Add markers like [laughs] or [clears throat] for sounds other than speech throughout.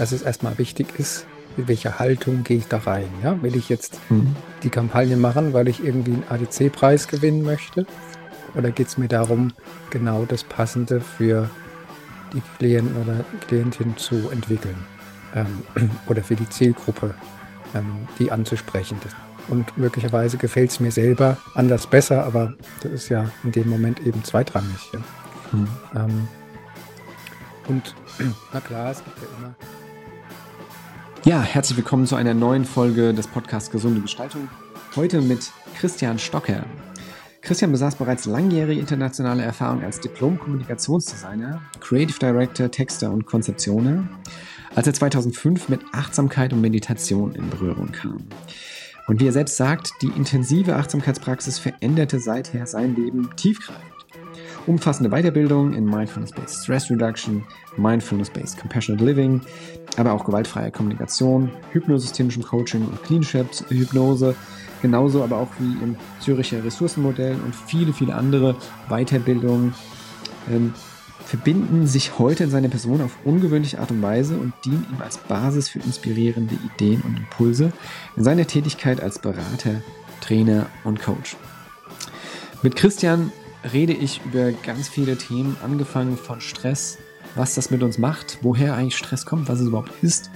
dass es erstmal wichtig ist, mit welcher Haltung gehe ich da rein. Ja? Will ich jetzt mhm. die Kampagne machen, weil ich irgendwie einen ADC-Preis gewinnen möchte? Oder geht es mir darum, genau das Passende für die Klienten oder Klientin zu entwickeln? Ähm, [clears throat] oder für die Zielgruppe, ähm, die anzusprechen. Und möglicherweise gefällt es mir selber anders besser, aber das ist ja in dem Moment eben zweitrangig. Ja? Mhm. Ähm, und [clears throat] na klar, es gibt ja immer. Ja, herzlich willkommen zu einer neuen Folge des Podcasts Gesunde Gestaltung. Heute mit Christian Stocker. Christian besaß bereits langjährige internationale Erfahrung als Diplom-Kommunikationsdesigner, Creative Director, Texter und Konzeptioner, als er 2005 mit Achtsamkeit und Meditation in Berührung kam. Und wie er selbst sagt, die intensive Achtsamkeitspraxis veränderte seither sein Leben tiefgreifend. Umfassende Weiterbildung in Mindfulness-Based Stress Reduction, Mindfulness-Based Compassionate Living, aber auch gewaltfreie Kommunikation, hypnosystemischem Coaching und klinischer Hypnose, genauso aber auch wie im Züricher Ressourcenmodell und viele, viele andere Weiterbildungen ähm, verbinden sich heute in seiner Person auf ungewöhnliche Art und Weise und dienen ihm als Basis für inspirierende Ideen und Impulse in seiner Tätigkeit als Berater, Trainer und Coach. Mit Christian rede ich über ganz viele Themen, angefangen von Stress, was das mit uns macht, woher eigentlich Stress kommt, was es überhaupt ist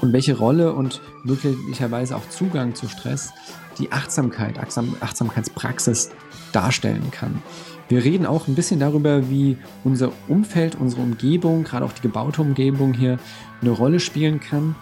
und welche Rolle und möglicherweise auch Zugang zu Stress die Achtsamkeit, Achtsam Achtsamkeitspraxis darstellen kann. Wir reden auch ein bisschen darüber, wie unser Umfeld, unsere Umgebung, gerade auch die gebaute Umgebung hier eine Rolle spielen kann.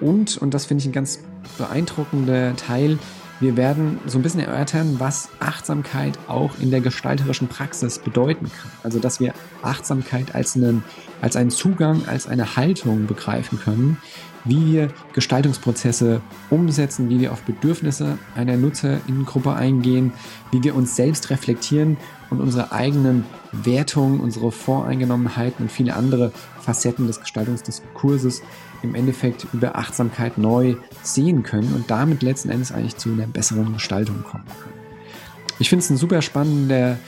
Und, und das finde ich ein ganz beeindruckender Teil, wir werden so ein bisschen erörtern, was Achtsamkeit auch in der gestalterischen Praxis bedeuten kann. Also, dass wir Achtsamkeit als einen, als einen Zugang, als eine Haltung begreifen können, wie wir Gestaltungsprozesse umsetzen, wie wir auf Bedürfnisse einer Nutzerinnengruppe eingehen, wie wir uns selbst reflektieren und unsere eigenen Wertungen, unsere Voreingenommenheiten und viele andere Facetten des Gestaltungsdiskurses im Endeffekt über Achtsamkeit neu sehen können und damit letzten Endes eigentlich zu einer besseren Gestaltung kommen können. Ich finde es ein super spannender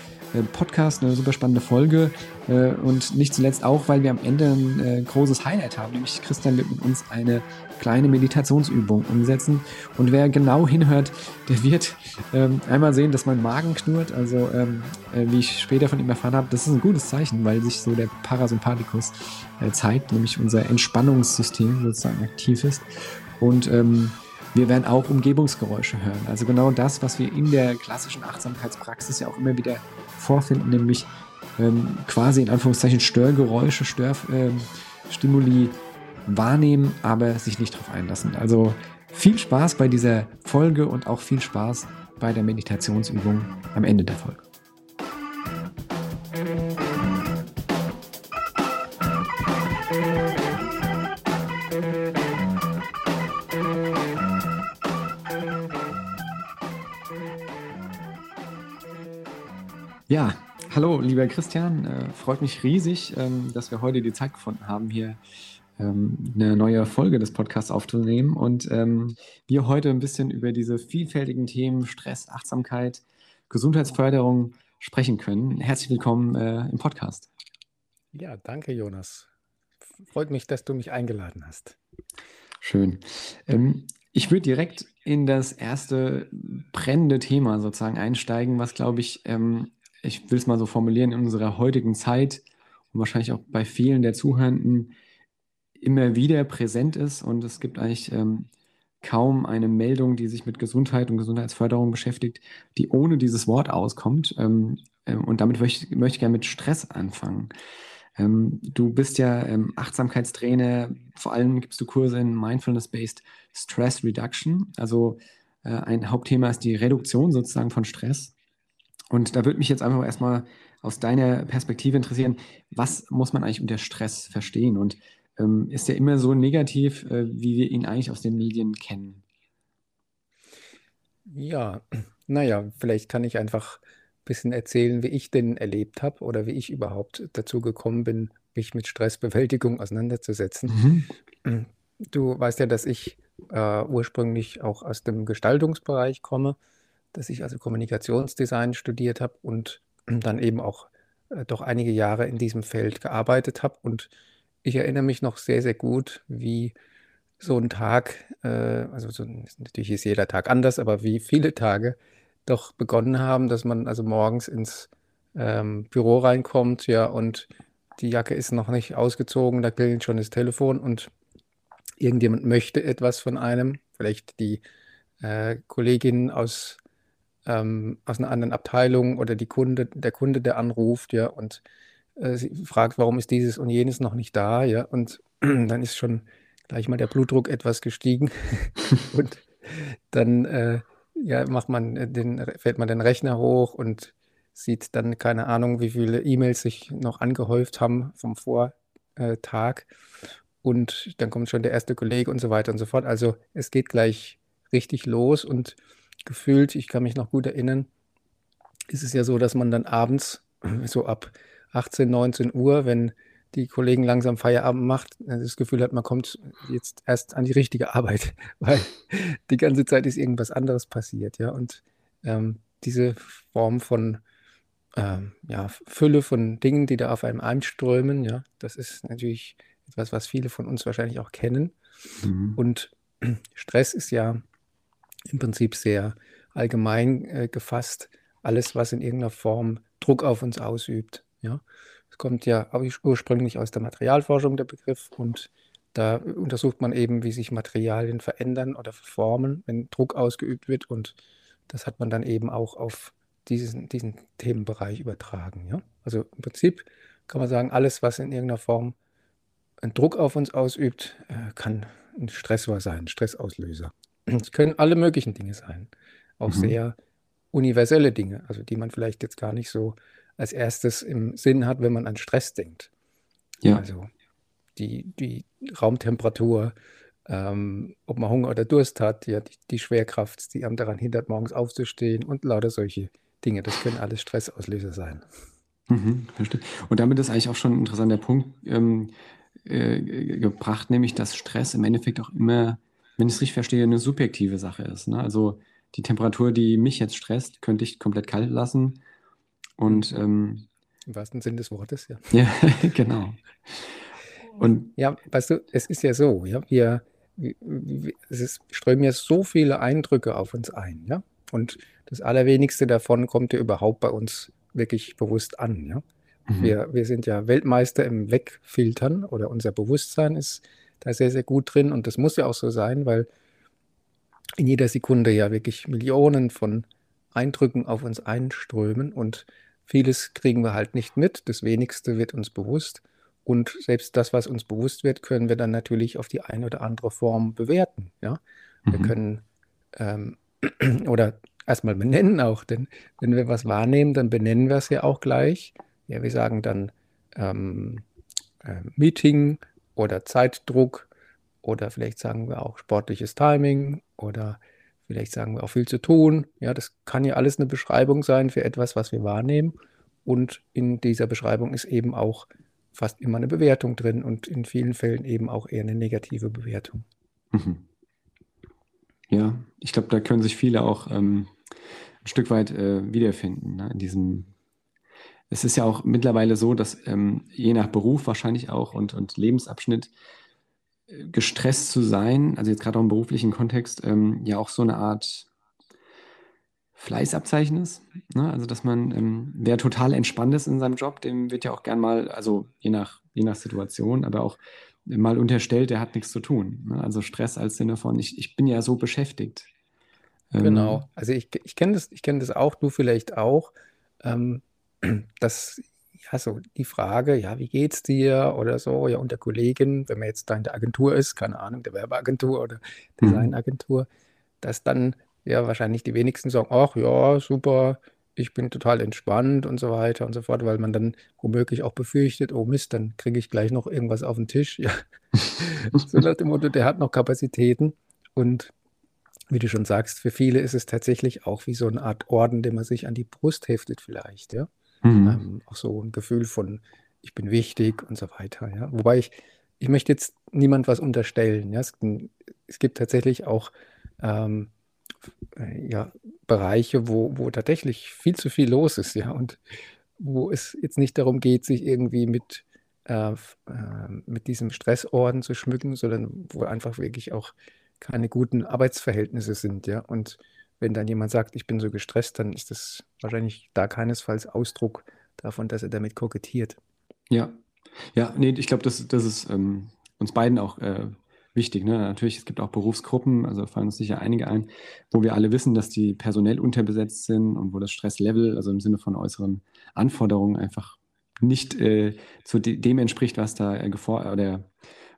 Podcast, eine super spannende Folge. Äh, und nicht zuletzt auch, weil wir am Ende ein äh, großes Highlight haben, nämlich Christian wird mit uns eine kleine Meditationsübung umsetzen. Und wer genau hinhört, der wird ähm, einmal sehen, dass mein Magen knurrt, also ähm, wie ich später von ihm erfahren habe, das ist ein gutes Zeichen, weil sich so der Parasympathikus zeigt, nämlich unser Entspannungssystem sozusagen aktiv ist. Und ähm, wir werden auch Umgebungsgeräusche hören. Also genau das, was wir in der klassischen Achtsamkeitspraxis ja auch immer wieder vorfinden, nämlich ähm, quasi in Anführungszeichen Störgeräusche, Störstimuli ähm, wahrnehmen, aber sich nicht darauf einlassen. Also viel Spaß bei dieser Folge und auch viel Spaß bei der Meditationsübung am Ende der Folge. Ja, hallo, lieber Christian. Äh, freut mich riesig, ähm, dass wir heute die Zeit gefunden haben, hier ähm, eine neue Folge des Podcasts aufzunehmen und ähm, wir heute ein bisschen über diese vielfältigen Themen Stress, Achtsamkeit, Gesundheitsförderung sprechen können. Herzlich willkommen äh, im Podcast. Ja, danke, Jonas. Freut mich, dass du mich eingeladen hast. Schön. Ähm, ich würde direkt in das erste brennende Thema sozusagen einsteigen, was, glaube ich, ähm, ich will es mal so formulieren, in unserer heutigen Zeit und wahrscheinlich auch bei vielen der Zuhörenden immer wieder präsent ist. Und es gibt eigentlich ähm, kaum eine Meldung, die sich mit Gesundheit und Gesundheitsförderung beschäftigt, die ohne dieses Wort auskommt. Ähm, äh, und damit möchte, möchte ich gerne mit Stress anfangen. Ähm, du bist ja ähm, Achtsamkeitstrainer, vor allem gibst du Kurse in Mindfulness-Based Stress Reduction. Also äh, ein Hauptthema ist die Reduktion sozusagen von Stress. Und da würde mich jetzt einfach erstmal aus deiner Perspektive interessieren, was muss man eigentlich unter Stress verstehen und ähm, ist der immer so negativ, äh, wie wir ihn eigentlich aus den Medien kennen? Ja, naja, vielleicht kann ich einfach ein bisschen erzählen, wie ich den erlebt habe oder wie ich überhaupt dazu gekommen bin, mich mit Stressbewältigung auseinanderzusetzen. Mhm. Du weißt ja, dass ich äh, ursprünglich auch aus dem Gestaltungsbereich komme, dass ich also Kommunikationsdesign studiert habe und [clears throat] dann eben auch äh, doch einige Jahre in diesem Feld gearbeitet habe. Und ich erinnere mich noch sehr, sehr gut, wie so ein Tag, äh, also so, natürlich ist jeder Tag anders, aber wie viele Tage doch begonnen haben, dass man also morgens ins ähm, Büro reinkommt, ja, und die Jacke ist noch nicht ausgezogen, da klingelt schon das Telefon und irgendjemand möchte etwas von einem, vielleicht die äh, Kollegin aus, ähm, aus einer anderen Abteilung oder die Kunde, der Kunde, der anruft, ja, und äh, fragt, warum ist dieses und jenes noch nicht da, ja, und [clears throat] dann ist schon gleich mal der Blutdruck etwas gestiegen [laughs] und dann äh, ja, macht man äh, den, fährt man den Rechner hoch und sieht dann keine Ahnung, wie viele E-Mails sich noch angehäuft haben vom Vortag. Und dann kommt schon der erste Kollege und so weiter und so fort. Also es geht gleich richtig los und gefühlt, ich kann mich noch gut erinnern, ist es ja so, dass man dann abends [clears throat] so ab 18, 19 Uhr, wenn die Kollegen langsam Feierabend macht, das Gefühl hat, man kommt jetzt erst an die richtige Arbeit, [laughs] weil die ganze Zeit ist irgendwas anderes passiert, ja. Und ähm, diese Form von ähm, ja, Fülle von Dingen, die da auf einem einströmen, ja, das ist natürlich etwas, was viele von uns wahrscheinlich auch kennen. Mhm. Und [clears throat] Stress ist ja im Prinzip sehr allgemein äh, gefasst, alles, was in irgendeiner Form Druck auf uns ausübt, ja. Es kommt ja ursprünglich aus der Materialforschung, der Begriff, und da untersucht man eben, wie sich Materialien verändern oder formen, wenn Druck ausgeübt wird. Und das hat man dann eben auch auf diesen, diesen Themenbereich übertragen. Ja? Also im Prinzip kann man sagen, alles, was in irgendeiner Form einen Druck auf uns ausübt, äh, kann ein Stressor sein, ein Stressauslöser. Es können alle möglichen Dinge sein, auch mhm. sehr universelle Dinge, also die man vielleicht jetzt gar nicht so als erstes im Sinn hat, wenn man an Stress denkt. Ja. Also die, die Raumtemperatur, ähm, ob man Hunger oder Durst hat, ja, die, die, Schwerkraft, die einem daran hindert, morgens aufzustehen und lauter solche Dinge. Das können alles Stressauslöser sein. Mhm, verstehe. Und damit ist eigentlich auch schon ein interessanter Punkt ähm, äh, gebracht, nämlich dass Stress im Endeffekt auch immer, wenn ich es richtig verstehe, eine subjektive Sache ist. Ne? Also die Temperatur, die mich jetzt stresst, könnte ich komplett kalt lassen und ähm, im wahrsten Sinn des Wortes, ja. [laughs] Ja, genau. Und ja, weißt du, es ist ja so, ja, wir, wir es ist, strömen ja so viele Eindrücke auf uns ein, ja. Und das Allerwenigste davon kommt ja überhaupt bei uns wirklich bewusst an, ja. Mhm. Wir, wir sind ja Weltmeister im Wegfiltern oder unser Bewusstsein ist da sehr, sehr gut drin und das muss ja auch so sein, weil in jeder Sekunde ja wirklich Millionen von Eindrücken auf uns einströmen und Vieles kriegen wir halt nicht mit, das wenigste wird uns bewusst. Und selbst das, was uns bewusst wird, können wir dann natürlich auf die eine oder andere Form bewerten. Ja? Wir mhm. können ähm, [clears throat] oder erstmal benennen auch, denn wenn wir was wahrnehmen, dann benennen wir es ja auch gleich. Ja, wir sagen dann ähm, äh, Meeting oder Zeitdruck oder vielleicht sagen wir auch sportliches Timing oder Vielleicht sagen wir auch viel zu tun. Ja, das kann ja alles eine Beschreibung sein für etwas, was wir wahrnehmen. Und in dieser Beschreibung ist eben auch fast immer eine Bewertung drin und in vielen Fällen eben auch eher eine negative Bewertung. Mhm. Ja, ich glaube, da können sich viele auch ähm, ein Stück weit äh, wiederfinden ne, in diesem. Es ist ja auch mittlerweile so, dass ähm, je nach Beruf wahrscheinlich auch und, und Lebensabschnitt gestresst zu sein, also jetzt gerade auch im beruflichen Kontext, ähm, ja auch so eine Art Fleißabzeichen ist. Ne? Also, dass man, ähm, wer total entspannt ist in seinem Job, dem wird ja auch gern mal, also je nach, je nach Situation, aber auch mal unterstellt, der hat nichts zu tun. Ne? Also Stress als Sinne von, ich, ich bin ja so beschäftigt. Ähm, genau, also ich, ich kenne das, kenn das auch, du vielleicht auch, ähm, dass ja, so die Frage, ja, wie geht's dir oder so, ja, und der Kollegin, wenn man jetzt da in der Agentur ist, keine Ahnung, der Werbeagentur oder mhm. Designagentur, dass dann ja wahrscheinlich die wenigsten sagen, ach ja, super, ich bin total entspannt und so weiter und so fort, weil man dann womöglich auch befürchtet, oh Mist, dann kriege ich gleich noch irgendwas auf den Tisch. Ja. [laughs] so nach dem Motto, der hat noch Kapazitäten. Und wie du schon sagst, für viele ist es tatsächlich auch wie so eine Art Orden, den man sich an die Brust heftet vielleicht, ja. Mhm. Ähm, auch so ein Gefühl von, ich bin wichtig und so weiter, ja. Wobei ich, ich möchte jetzt niemand was unterstellen, ja. Es, es gibt tatsächlich auch ähm, äh, ja, Bereiche, wo, wo tatsächlich viel zu viel los ist, ja, und wo es jetzt nicht darum geht, sich irgendwie mit, äh, äh, mit diesem Stressorden zu schmücken, sondern wo einfach wirklich auch keine guten Arbeitsverhältnisse sind, ja. Und wenn dann jemand sagt, ich bin so gestresst, dann ist das wahrscheinlich da keinesfalls Ausdruck davon, dass er damit kokettiert. Ja, ja, nee, ich glaube, das, das ist ähm, uns beiden auch äh, wichtig. Ne? Natürlich, es gibt auch Berufsgruppen, also fallen uns sicher einige ein, wo wir alle wissen, dass die personell unterbesetzt sind und wo das Stresslevel, also im Sinne von äußeren Anforderungen, einfach nicht äh, zu de dem entspricht, was da äh, oder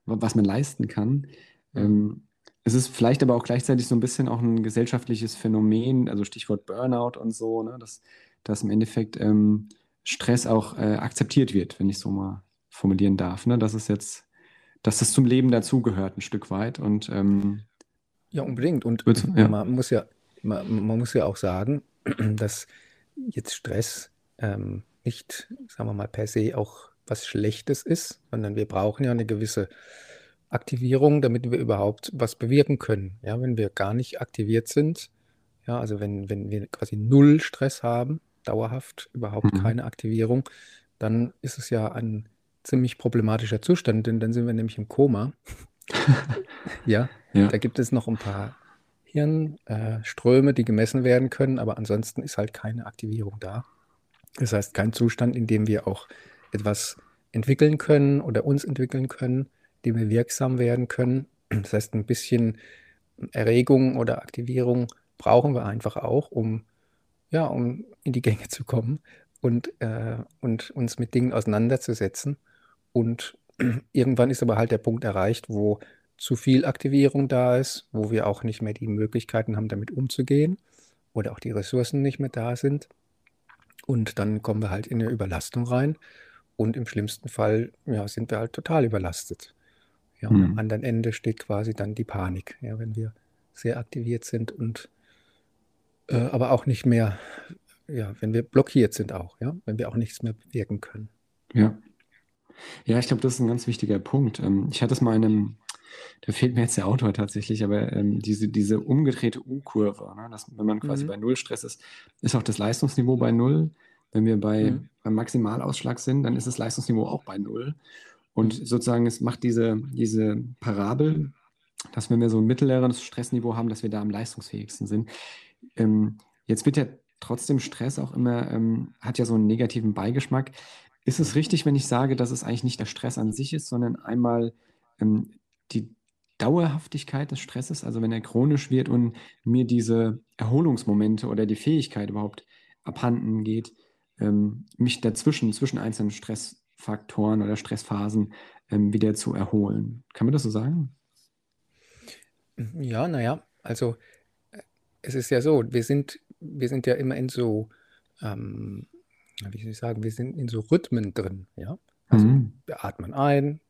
was man leisten kann. Ähm, es ist vielleicht aber auch gleichzeitig so ein bisschen auch ein gesellschaftliches Phänomen, also Stichwort Burnout und so, ne? dass, dass im Endeffekt ähm, Stress auch äh, akzeptiert wird, wenn ich so mal formulieren darf. Ne? Dass es jetzt dass das zum Leben dazugehört, ein Stück weit. Und, ähm, ja, unbedingt. Und ja. man muss ja, man, man, muss ja auch sagen, [clears throat] dass jetzt Stress ähm, nicht, sagen wir mal, per se auch was Schlechtes ist, sondern wir brauchen ja eine gewisse Aktivierung, damit wir überhaupt was bewirken können. Ja, wenn wir gar nicht aktiviert sind, ja, also wenn, wenn wir quasi null Stress haben, dauerhaft überhaupt mhm. keine Aktivierung, dann ist es ja ein ziemlich problematischer Zustand, denn dann sind wir nämlich im Koma. [laughs] ja, ja, da gibt es noch ein paar Hirnströme, äh, die gemessen werden können, aber ansonsten ist halt keine Aktivierung da. Das heißt, kein Zustand, in dem wir auch etwas entwickeln können oder uns entwickeln können, dem wir wirksam werden können. Das heißt, ein bisschen Erregung oder Aktivierung brauchen wir einfach auch, um, ja, um in die Gänge zu kommen und, äh, und uns mit Dingen auseinanderzusetzen. Und [clears throat] irgendwann ist aber halt der Punkt erreicht, wo zu viel Aktivierung da ist, wo wir auch nicht mehr die Möglichkeiten haben, damit umzugehen oder auch die Ressourcen nicht mehr da sind. Und dann kommen wir halt in eine Überlastung rein. Und im schlimmsten Fall ja, sind wir halt total überlastet. Ja, und mhm. am anderen Ende steht quasi dann die Panik, ja, wenn wir sehr aktiviert sind und äh, aber auch nicht mehr, ja, wenn wir blockiert sind auch, ja, wenn wir auch nichts mehr bewirken können. Ja. Ja, ich glaube, das ist ein ganz wichtiger Punkt. Ähm, ich hatte es mal in einem, da fehlt mir jetzt der Autor tatsächlich, aber ähm, diese, diese umgedrehte U-Kurve, ne, dass, wenn man quasi mhm. bei Null Stress ist, ist auch das Leistungsniveau bei Null. Wenn wir bei, mhm. beim Maximalausschlag sind, dann ist das Leistungsniveau auch bei Null. Und mhm. sozusagen, es macht diese, diese Parabel, dass wenn wir so ein mittleres Stressniveau haben, dass wir da am leistungsfähigsten sind. Ähm, jetzt wird ja trotzdem Stress auch immer, ähm, hat ja so einen negativen Beigeschmack. Ist es richtig, wenn ich sage, dass es eigentlich nicht der Stress an sich ist, sondern einmal ähm, die Dauerhaftigkeit des Stresses, also wenn er chronisch wird und mir diese Erholungsmomente oder die Fähigkeit überhaupt abhanden geht, ähm, mich dazwischen, zwischen einzelnen Stressfaktoren oder Stressphasen ähm, wieder zu erholen. Kann man das so sagen? Ja, naja, also äh, es ist ja so, wir sind, wir sind ja immer in so ähm, wie soll ich sagen, wir sind in so Rhythmen drin, ja. Also mhm. wir atmen ein,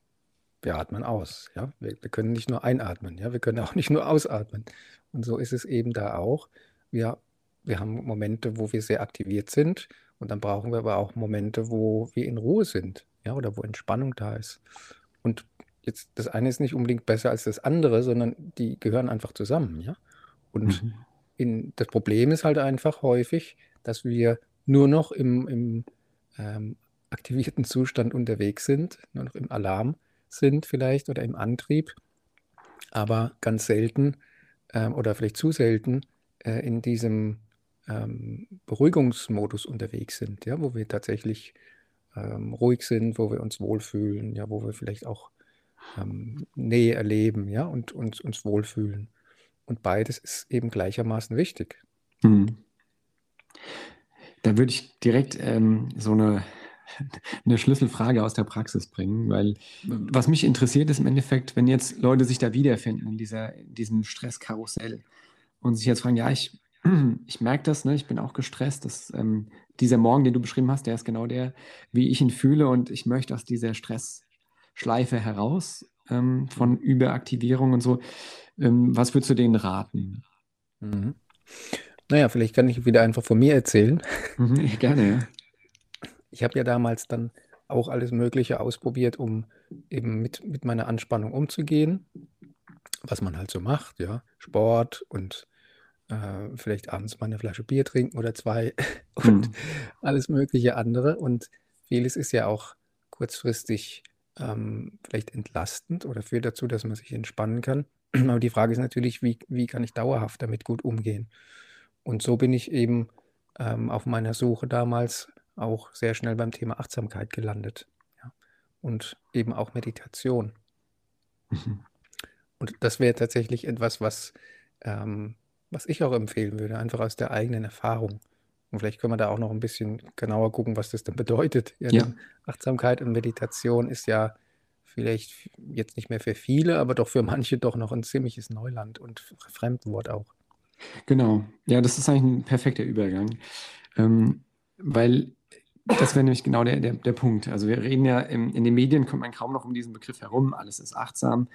wir atmen aus, ja. Wir, wir, können nicht nur einatmen, ja, wir können auch nicht nur ausatmen. Und so ist es eben da auch. Wir, wir haben Momente, wo wir sehr aktiviert sind und dann brauchen wir aber auch Momente, wo wir in Ruhe sind, ja, oder wo Entspannung da ist. Und jetzt, das eine ist nicht unbedingt besser als das andere, sondern die gehören einfach zusammen, ja. Und mhm. in, das Problem ist halt einfach häufig, dass wir nur noch im, im ähm, aktivierten Zustand unterwegs sind, nur noch im Alarm sind vielleicht oder im Antrieb, aber ganz selten ähm, oder vielleicht zu selten äh, in diesem ähm, Beruhigungsmodus unterwegs sind, ja, wo wir tatsächlich ähm, ruhig sind, wo wir uns wohlfühlen, ja, wo wir vielleicht auch ähm, Nähe erleben, ja, und, und uns wohlfühlen. Und beides ist eben gleichermaßen wichtig. Mhm. Da würde ich direkt ähm, so eine, [laughs] eine Schlüsselfrage aus der Praxis bringen, weil was mich interessiert ist im Endeffekt, wenn jetzt Leute sich da wiederfinden in, dieser, in diesem Stresskarussell und sich jetzt fragen, ja, ich [clears throat] ich merke das, ne? ich bin auch gestresst. Dass, ähm, dieser Morgen, den du beschrieben hast, der ist genau der, wie ich ihn fühle und ich möchte aus dieser Stressschleife heraus ähm, von. Überaktivierung und so. Ähm, was würdest du denen raten? Mhm. Naja, vielleicht kann ich wieder einfach von mir erzählen. Mhm, gerne, ja. Ich habe ja damals dann auch alles Mögliche ausprobiert, um eben mit, mit meiner Anspannung umzugehen, was man halt so macht, ja. Sport und äh, vielleicht abends mal eine Flasche Bier trinken oder zwei [laughs] und Mhm. alles mögliche andere. Und vieles ist ja auch kurzfristig ähm, vielleicht entlastend oder führt dazu, dass man sich entspannen kann. [clears throat] Aber die Frage ist natürlich, wie, wie kann ich dauerhaft damit gut umgehen? Und so bin ich eben ähm, auf meiner Suche damals auch sehr schnell beim Thema Achtsamkeit gelandet. Ja? Und eben auch Meditation. Mhm. Und das wäre tatsächlich etwas, was, ähm, was ich auch empfehlen würde, einfach aus der eigenen Erfahrung. Und vielleicht können wir da auch noch ein bisschen genauer gucken, was das denn bedeutet. Ja, ja. Achtsamkeit und Meditation ist ja vielleicht jetzt nicht mehr für viele, aber doch für manche doch noch ein ziemliches Neuland und Fremdwort auch. Genau. Ja, das ist eigentlich ein perfekter Übergang. Ähm, weil das wäre nämlich genau der, der, der Punkt. Also wir reden ja, im, in den Medien kommt man kaum noch um diesen Begriff herum. Alles ist achtsam.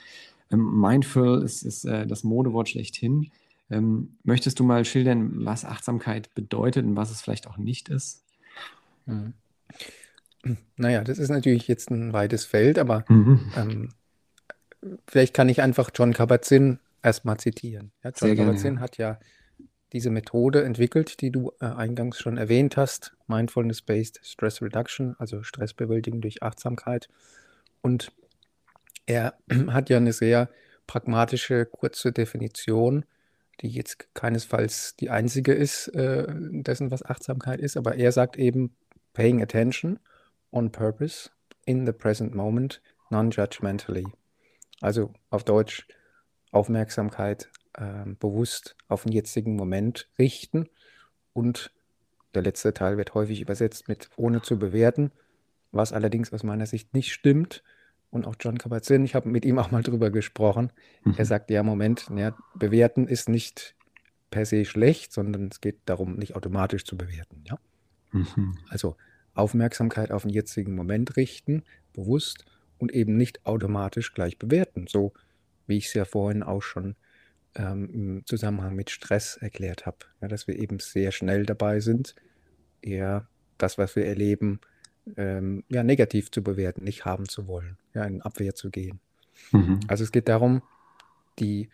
Ähm, mindful ist, ist äh, das Modewort schlechthin. Ähm, möchtest du mal schildern, was Achtsamkeit bedeutet und was es vielleicht auch nicht ist? Mhm. Naja, das ist natürlich jetzt ein weites Feld, aber mhm. ähm, vielleicht kann ich einfach John Kabat-Zinn erstmal zitieren. Ja, John Kabat-Zinn hat ja diese Methode entwickelt, die du äh, eingangs schon erwähnt hast, Mindfulness-Based Stress Reduction, also Stressbewältigung durch Achtsamkeit. Und er [clears throat] hat ja eine sehr pragmatische, kurze Definition, die jetzt keinesfalls die einzige ist, äh, dessen, was Achtsamkeit ist, aber er sagt eben, paying attention on purpose in the present moment, non-judgmentally. Also auf Deutsch Aufmerksamkeit äh, bewusst auf den jetzigen Moment richten und der letzte Teil wird häufig übersetzt mit ohne zu bewerten, was allerdings aus meiner Sicht nicht stimmt. Und auch John Kabat-Zinn, ich habe mit ihm auch mal drüber gesprochen. Mhm. Er sagt, ja, Moment, ja, bewerten ist nicht per se schlecht, sondern es geht darum, nicht automatisch zu bewerten. Ja? Mhm. Also Aufmerksamkeit auf den jetzigen Moment richten, bewusst und eben nicht automatisch gleich bewerten. So wie ich es ja vorhin auch schon ähm, im Zusammenhang mit Stress erklärt habe, ja, dass wir eben sehr schnell dabei sind, eher das, was wir erleben, ähm, ja, negativ zu bewerten, nicht haben zu wollen, ja, in Abwehr zu gehen. Mhm. Also es geht darum, die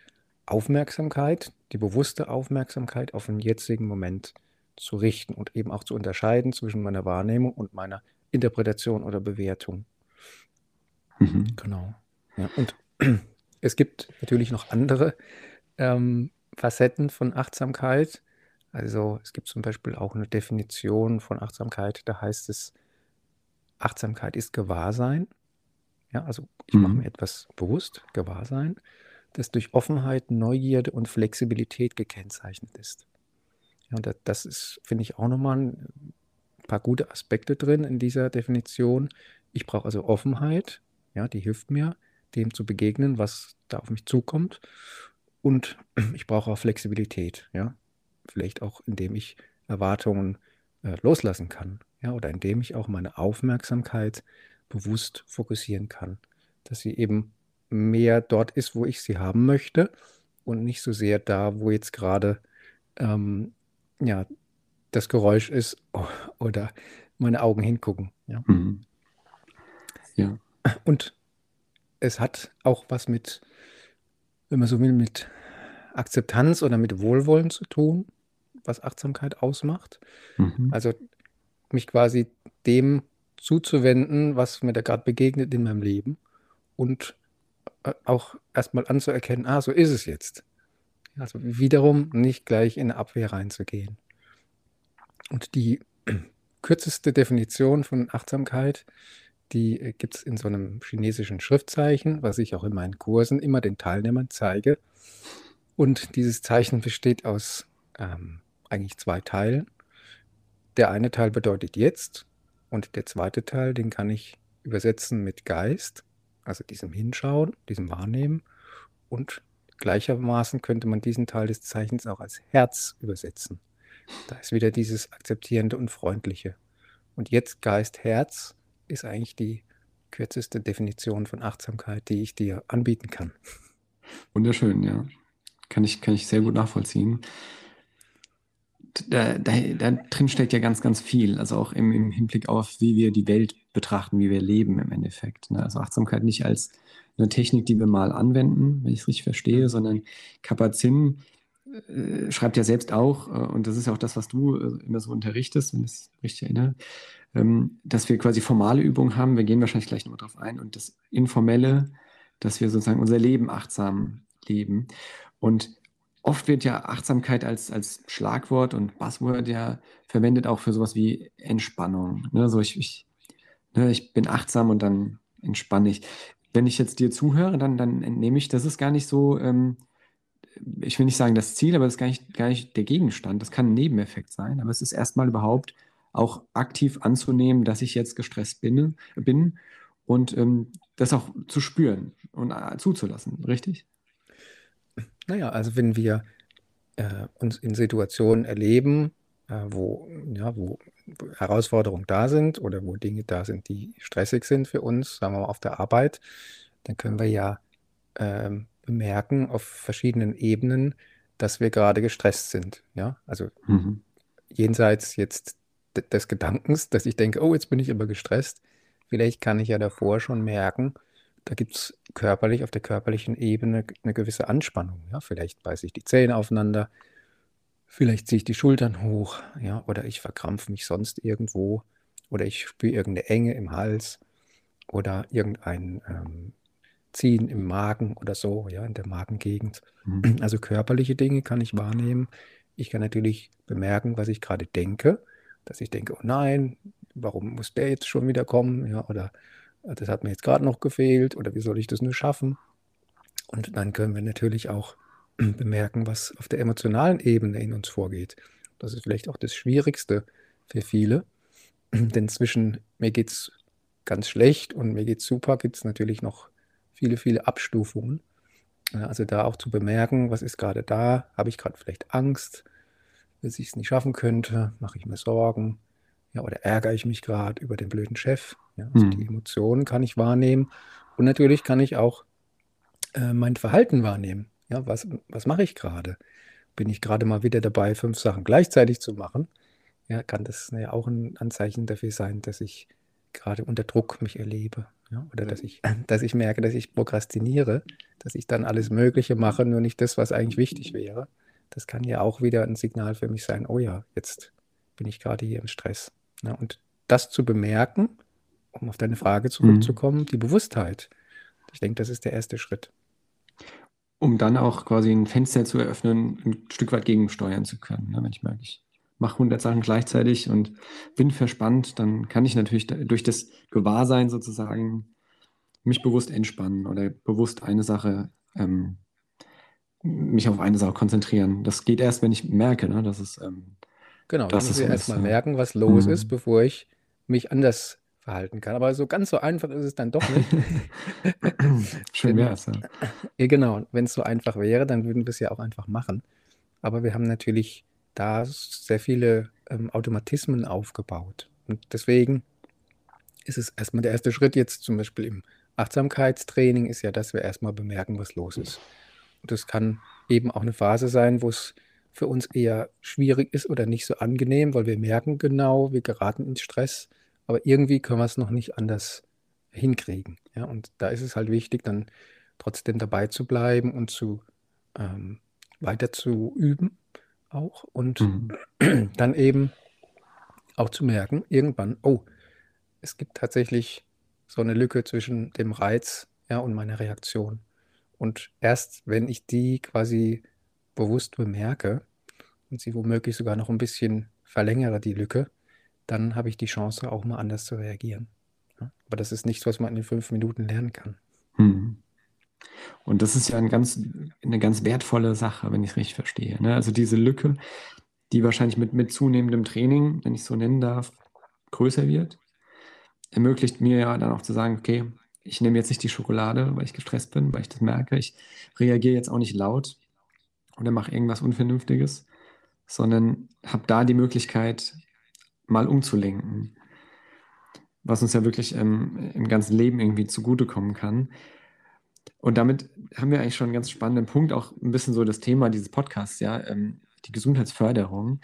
Aufmerksamkeit, die bewusste Aufmerksamkeit auf den jetzigen Moment zu richten und eben auch zu unterscheiden zwischen meiner Wahrnehmung und meiner Interpretation oder Bewertung. Mhm. Genau. Ja, und [clears throat] es gibt natürlich noch andere ähm, Facetten von Achtsamkeit. Also es gibt zum Beispiel auch eine Definition von Achtsamkeit, da heißt es, Achtsamkeit ist Gewahrsein. Ja, also ich mache mhm. mir etwas bewusst, Gewahrsein, das durch Offenheit, Neugierde und Flexibilität gekennzeichnet ist. Ja, und das ist, finde ich, auch nochmal ein paar gute Aspekte drin in dieser Definition. Ich brauche also Offenheit, ja, die hilft mir, dem zu begegnen, was da auf mich zukommt. Und [clears throat] ich brauche auch Flexibilität, ja. Vielleicht auch, indem ich Erwartungen äh, loslassen kann, ja, oder indem ich auch meine Aufmerksamkeit bewusst fokussieren kann, dass sie eben mehr dort ist, wo ich sie haben möchte und nicht so sehr da, wo jetzt gerade ähm, ja, das Geräusch ist [laughs] oder meine Augen hingucken. Ja. Mhm. ja. Und es hat auch was mit, wenn man so will, mit Akzeptanz oder mit Wohlwollen zu tun, was Achtsamkeit ausmacht. Mhm. Also mich quasi dem zuzuwenden, was mir da gerade begegnet in meinem Leben und äh, auch erstmal anzuerkennen, ah, so ist es jetzt. Also wiederum nicht gleich in eine Abwehr reinzugehen. Und die [clears throat] kürzeste Definition von Achtsamkeit, die äh, gibt es in so einem chinesischen Schriftzeichen, was ich auch in meinen Kursen immer den Teilnehmern zeige. Und dieses Zeichen besteht aus ähm, eigentlich zwei Teilen. Der eine Teil bedeutet jetzt und der zweite Teil, den kann ich übersetzen mit Geist, also diesem Hinschauen, diesem Wahrnehmen und gleichermaßen könnte man diesen Teil des Zeichens auch als Herz übersetzen. Da ist wieder dieses Akzeptierende und Freundliche. Und jetzt Geist, Herz ist eigentlich die kürzeste Definition von Achtsamkeit, die ich dir anbieten kann. Wunderschön, ja. Kann ich, kann ich sehr gut nachvollziehen. Da, da, da drin steckt ja ganz, ganz viel. Also auch im, im Hinblick auf, wie wir die Welt betrachten, wie wir leben im Endeffekt. Ne? Also Achtsamkeit nicht als eine Technik, die wir mal anwenden, wenn ich es richtig verstehe, sondern Kapazin äh, schreibt ja selbst auch, äh, und das ist ja auch das, was du äh, immer so unterrichtest, wenn ich es richtig erinnere, ähm, dass wir quasi formale Übungen haben. Wir gehen wahrscheinlich gleich nochmal drauf ein. Und das Informelle, dass wir sozusagen unser Leben achtsam leben. Und oft wird ja Achtsamkeit als, als Schlagwort und Buzzword ja verwendet auch für sowas wie Entspannung. Ne? So ich, ich, ne, ich bin achtsam und dann entspanne ich. Wenn ich jetzt dir zuhöre, dann, dann entnehme ich, das ist gar nicht so, ähm, ich will nicht sagen das Ziel, aber das ist gar nicht, gar nicht der Gegenstand. Das kann ein Nebeneffekt sein, aber es ist erstmal überhaupt auch aktiv anzunehmen, dass ich jetzt gestresst bin, bin und ähm, das auch zu spüren und äh, zuzulassen, richtig? Naja, also wenn wir äh, uns in Situationen erleben, äh, wo, ja, wo Herausforderungen da sind oder wo Dinge da sind, die stressig sind für uns, sagen wir mal auf der Arbeit, dann können wir ja ähm, bemerken auf verschiedenen Ebenen, dass wir gerade gestresst sind. Ja, also mhm. jenseits jetzt des Gedankens, dass ich denke, oh, jetzt bin ich aber gestresst. Vielleicht kann ich ja davor schon merken, da gibt es körperlich, auf der körperlichen Ebene eine gewisse Anspannung. Ja? Vielleicht beiße ich die Zähne aufeinander, vielleicht ziehe ich die Schultern hoch, ja, oder ich verkrampfe mich sonst irgendwo, oder ich spüre irgendeine Enge im Hals oder irgendein ähm, Ziehen im Magen oder so, ja, in der Magengegend. Mhm. [clears throat] Also körperliche Dinge kann ich wahrnehmen. Ich kann natürlich bemerken, was ich gerade denke dass ich denke, oh nein, warum muss der jetzt schon wieder kommen? Ja, oder das hat mir jetzt gerade noch gefehlt oder wie soll ich das nur schaffen? Und dann können wir natürlich auch [clears throat] bemerken, was auf der emotionalen Ebene in uns vorgeht. Das ist vielleicht auch das Schwierigste für viele, [clears throat] denn zwischen mir geht es ganz schlecht und mir geht es super, gibt es natürlich noch viele, viele Abstufungen. Also da auch zu bemerken, was ist gerade da? Habe ich gerade vielleicht Angst? dass ich es nicht schaffen könnte, mache ich mir Sorgen, ja, oder ärgere ich mich gerade über den blöden Chef. Ja, also mhm. die Emotionen kann ich wahrnehmen. Und natürlich kann ich auch äh, mein Verhalten wahrnehmen. Ja, was, was mache ich gerade? Bin ich gerade mal wieder dabei, fünf Sachen gleichzeitig zu machen? Ja, kann das ja auch ein Anzeichen dafür sein, dass ich gerade unter Druck mich erlebe. Ja, oder dass ich, [clears throat] dass ich merke, dass ich prokrastiniere, dass ich dann alles Mögliche mache, nur nicht das, was eigentlich wichtig wäre das kann ja auch wieder ein Signal für mich sein, oh ja, jetzt bin ich gerade hier im Stress. Ja, und das zu bemerken, um auf deine Frage zurückzukommen, mhm. die Bewusstheit. Ich denke, das ist der erste Schritt. Um dann auch quasi ein Fenster zu eröffnen, ein Stück weit gegensteuern zu können. Ne? Wenn ich merke, ich mache 100 Sachen gleichzeitig und bin verspannt, dann kann ich natürlich durch das Gewahrsein sozusagen mich bewusst entspannen oder bewusst eine Sache ähm, mich auf eine Sache konzentrieren. Das geht erst, wenn ich merke, ne, dass es. Ähm, genau, dass ich erstmal merken, was los mhm. ist, bevor ich mich anders verhalten kann. Aber so ganz so einfach ist es dann doch nicht. Schön wäre es, ja. ja. Genau, wenn es so einfach wäre, dann würden wir es ja auch einfach machen. Aber wir haben natürlich da sehr viele ähm, Automatismen aufgebaut. Und deswegen ist es erstmal der erste Schritt jetzt zum Beispiel im Achtsamkeitstraining, ist ja, dass wir erstmal bemerken, was los ist. Und das kann eben auch eine Phase sein, wo es für uns eher schwierig ist oder nicht so angenehm, weil wir merken genau, wir geraten ins Stress, aber irgendwie können wir es noch nicht anders hinkriegen. Ja, und da ist es halt wichtig, dann trotzdem dabei zu bleiben und zu ähm, weiter zu üben auch und mhm. dann eben auch zu merken, irgendwann, oh, es gibt tatsächlich so eine Lücke zwischen dem Reiz ja, und meiner Reaktion. Und erst wenn ich die quasi bewusst bemerke und sie womöglich sogar noch ein bisschen verlängere, die Lücke, dann habe ich die Chance, auch mal anders zu reagieren. Aber das ist nichts, was man in fünf Minuten lernen kann. Hm. Und das ist ja ein ganz, eine ganz wertvolle Sache, wenn ich es richtig verstehe. Ne? Also diese Lücke, die wahrscheinlich mit, mit zunehmendem Training, wenn ich es so nennen darf, größer wird, ermöglicht mir ja dann auch zu sagen, okay, ich nehme jetzt nicht die Schokolade, weil ich gestresst bin, weil ich das merke. Ich reagiere jetzt auch nicht laut oder mache irgendwas Unvernünftiges, sondern habe da die Möglichkeit, mal umzulenken. Was uns ja wirklich ähm, im ganzen Leben irgendwie zugutekommen kann. Und damit haben wir eigentlich schon einen ganz spannenden Punkt, auch ein bisschen so das Thema dieses Podcasts, ja, ähm, die Gesundheitsförderung.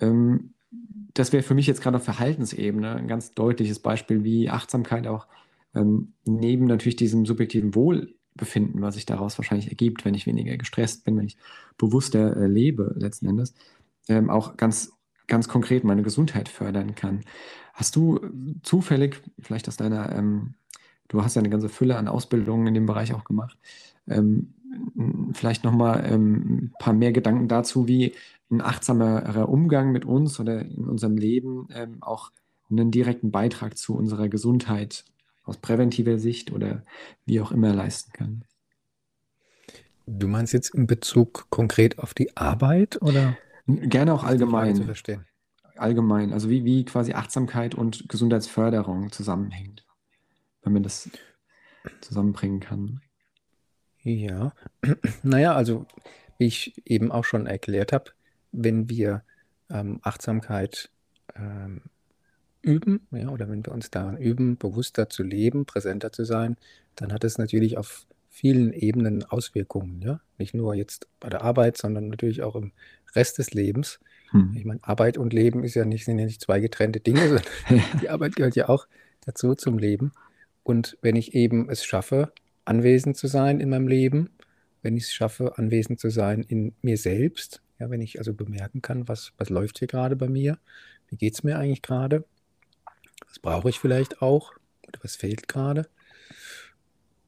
Ähm, das wäre für mich jetzt gerade auf Verhaltensebene ein ganz deutliches Beispiel, wie Achtsamkeit auch ähm, neben natürlich diesem subjektiven Wohlbefinden, was sich daraus wahrscheinlich ergibt, wenn ich weniger gestresst bin, wenn ich bewusster äh, lebe letzten Endes, ähm, auch ganz, ganz konkret meine Gesundheit fördern kann. Hast du zufällig, vielleicht aus deiner, ähm, du hast ja eine ganze Fülle an Ausbildungen in dem Bereich auch gemacht, ähm, vielleicht nochmal ähm, ein paar mehr Gedanken dazu, wie ein achtsamerer Umgang mit uns oder in unserem Leben ähm, auch einen direkten Beitrag zu unserer Gesundheit aus präventiver Sicht oder wie auch immer leisten kann. Du meinst jetzt in Bezug konkret auf die Arbeit oder? Gerne auch allgemein. Zu verstehen. Allgemein, also wie, wie quasi Achtsamkeit und Gesundheitsförderung zusammenhängt, wenn man das zusammenbringen kann. Ja, [clears throat] naja, also wie ich eben auch schon erklärt habe, wenn wir ähm, Achtsamkeit ähm, üben, ja, oder wenn wir uns daran üben, bewusster zu leben, präsenter zu sein, dann hat es natürlich auf vielen Ebenen Auswirkungen, ja. Nicht nur jetzt bei der Arbeit, sondern natürlich auch im Rest des Lebens. Hm. Ich meine, Arbeit und Leben ist ja nicht, sind ja nicht zwei getrennte Dinge, [laughs] sondern [laughs] die Arbeit gehört ja auch dazu zum Leben. Und wenn ich eben es schaffe, anwesend zu sein in meinem Leben, wenn ich es schaffe, anwesend zu sein in mir selbst, ja, wenn ich also bemerken kann, was, was läuft hier gerade bei mir, wie geht es mir eigentlich gerade, was brauche ich vielleicht auch oder was fehlt gerade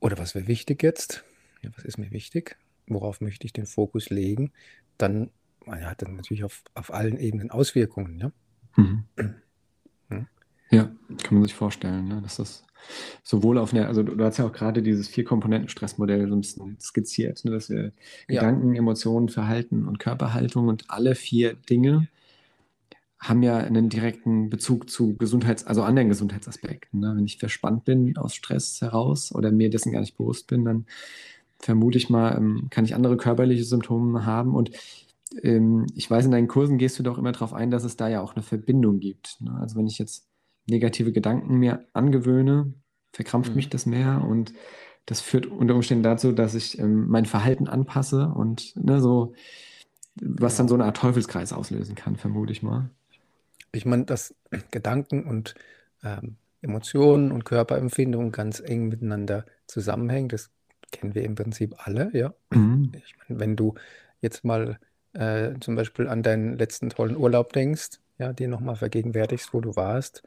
oder was wäre wichtig jetzt, ja, was ist mir wichtig, worauf möchte ich den Fokus legen, dann man hat dann natürlich auf, auf allen Ebenen Auswirkungen. Ja? Mhm. [clears throat] Hm? ja, kann man sich vorstellen, ne? dass das sowohl auf einer, also du hast ja auch gerade dieses Vier-Komponenten-Stressmodell so ein bisschen skizziert, ne? dass wir ja. Gedanken, Emotionen, Verhalten und Körperhaltung und alle vier Dinge haben ja einen direkten Bezug zu Gesundheits-, also anderen Gesundheitsaspekten. Ne? Wenn ich verspannt bin aus Stress heraus oder mir dessen gar nicht bewusst bin, dann vermute ich mal, ähm, kann ich andere körperliche Symptome haben. Und ähm, ich weiß, in deinen Kursen gehst du doch immer darauf ein, dass es da ja auch eine Verbindung gibt. Ne? Also wenn ich jetzt negative Gedanken mir angewöhne, verkrampft mhm. mich das mehr und das führt unter Umständen dazu, dass ich ähm, mein Verhalten anpasse und ne, so, was dann so eine Art Teufelskreis auslösen kann, vermute ich mal. Ich meine, dass [clears throat] Gedanken und ähm, Emotionen und Körperempfindungen ganz eng miteinander zusammenhängen, das kennen wir im Prinzip alle, ja. Mhm. Ich meine, wenn du jetzt mal äh, zum Beispiel an deinen letzten tollen Urlaub denkst, ja, dir nochmal vergegenwärtigst, wo du warst,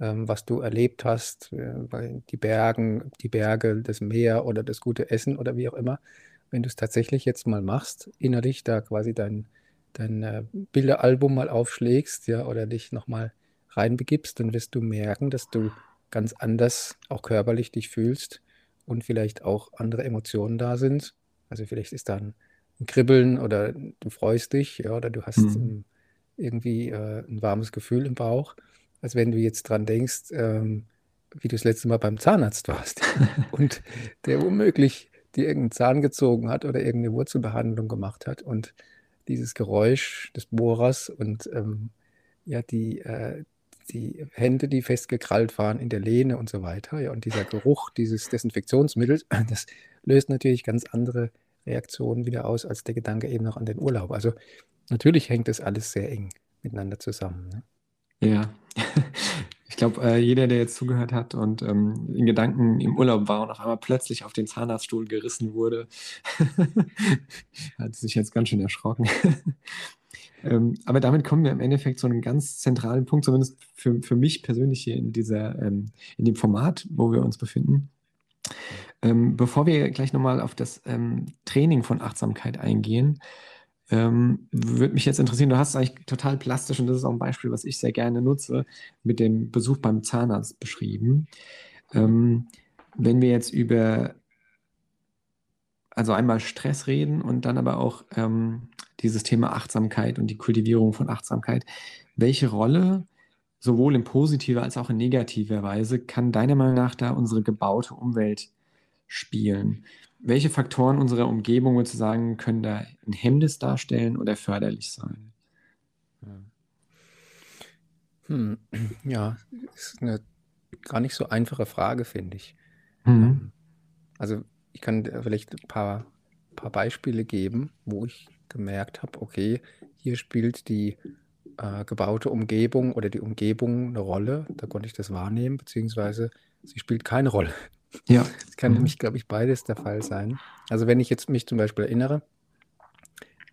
ähm, was du erlebt hast, äh, die Bergen, die Berge, das Meer oder das gute Essen oder wie auch immer, wenn du es tatsächlich jetzt mal machst, innerlich da quasi dein, dein äh, Bilderalbum mal aufschlägst, ja, oder dich nochmal reinbegibst, dann wirst du merken, dass du ganz anders auch körperlich dich fühlst und vielleicht auch andere Emotionen da sind. Also vielleicht ist da ein, ein Kribbeln oder du freust dich, ja, oder du hast mhm. irgendwie äh, ein warmes Gefühl im Bauch als wenn du jetzt dran denkst, ähm, wie du das letzte Mal beim Zahnarzt warst [laughs] und der womöglich dir irgendeinen Zahn gezogen hat oder irgendeine Wurzelbehandlung gemacht hat und dieses Geräusch des Bohrers und ähm, ja, die, äh, die Hände, die festgekrallt waren in der Lehne und so weiter, ja, und dieser Geruch dieses Desinfektionsmittels, [clears throat] das löst natürlich ganz andere Reaktionen wieder aus als der Gedanke eben noch an den Urlaub. Also natürlich hängt das alles sehr eng miteinander zusammen. Ne? Ja, [laughs] ich glaube, äh, jeder, der jetzt zugehört hat und ähm, in Gedanken im Urlaub war und auf einmal plötzlich auf den Zahnarztstuhl gerissen wurde, [laughs] hat sich jetzt ganz schön erschrocken. [laughs] ähm, aber damit kommen wir im Endeffekt zu einem ganz zentralen Punkt, zumindest für, für mich persönlich hier in, dieser, ähm, in dem Format, wo wir uns befinden. Ähm, bevor wir gleich nochmal auf das ähm, Training von Achtsamkeit eingehen, ähm, würde mich jetzt interessieren, du hast es eigentlich total plastisch und das ist auch ein Beispiel, was ich sehr gerne nutze, mit dem Besuch beim Zahnarzt beschrieben. Ähm, wenn wir jetzt über, also einmal Stress reden und dann aber auch ähm, dieses Thema Achtsamkeit und die Kultivierung von Achtsamkeit, welche Rolle sowohl in positiver als auch in negativer Weise kann deiner Meinung nach da unsere gebaute Umwelt spielen? Welche Faktoren unserer Umgebung sozusagen können da ein Hemmnis darstellen oder förderlich sein? Hm, ja, ist eine gar nicht so einfache Frage, finde ich. Mhm. Ähm, also ich kann vielleicht ein paar, paar Beispiele geben, wo ich gemerkt habe, okay, hier spielt die äh, gebaute Umgebung oder die Umgebung eine Rolle. Da konnte ich das wahrnehmen, beziehungsweise sie spielt keine Rolle. Ja. [laughs] Es kann Mhm. nämlich, glaube ich, beides der Fall sein. Also wenn ich jetzt mich zum Beispiel erinnere,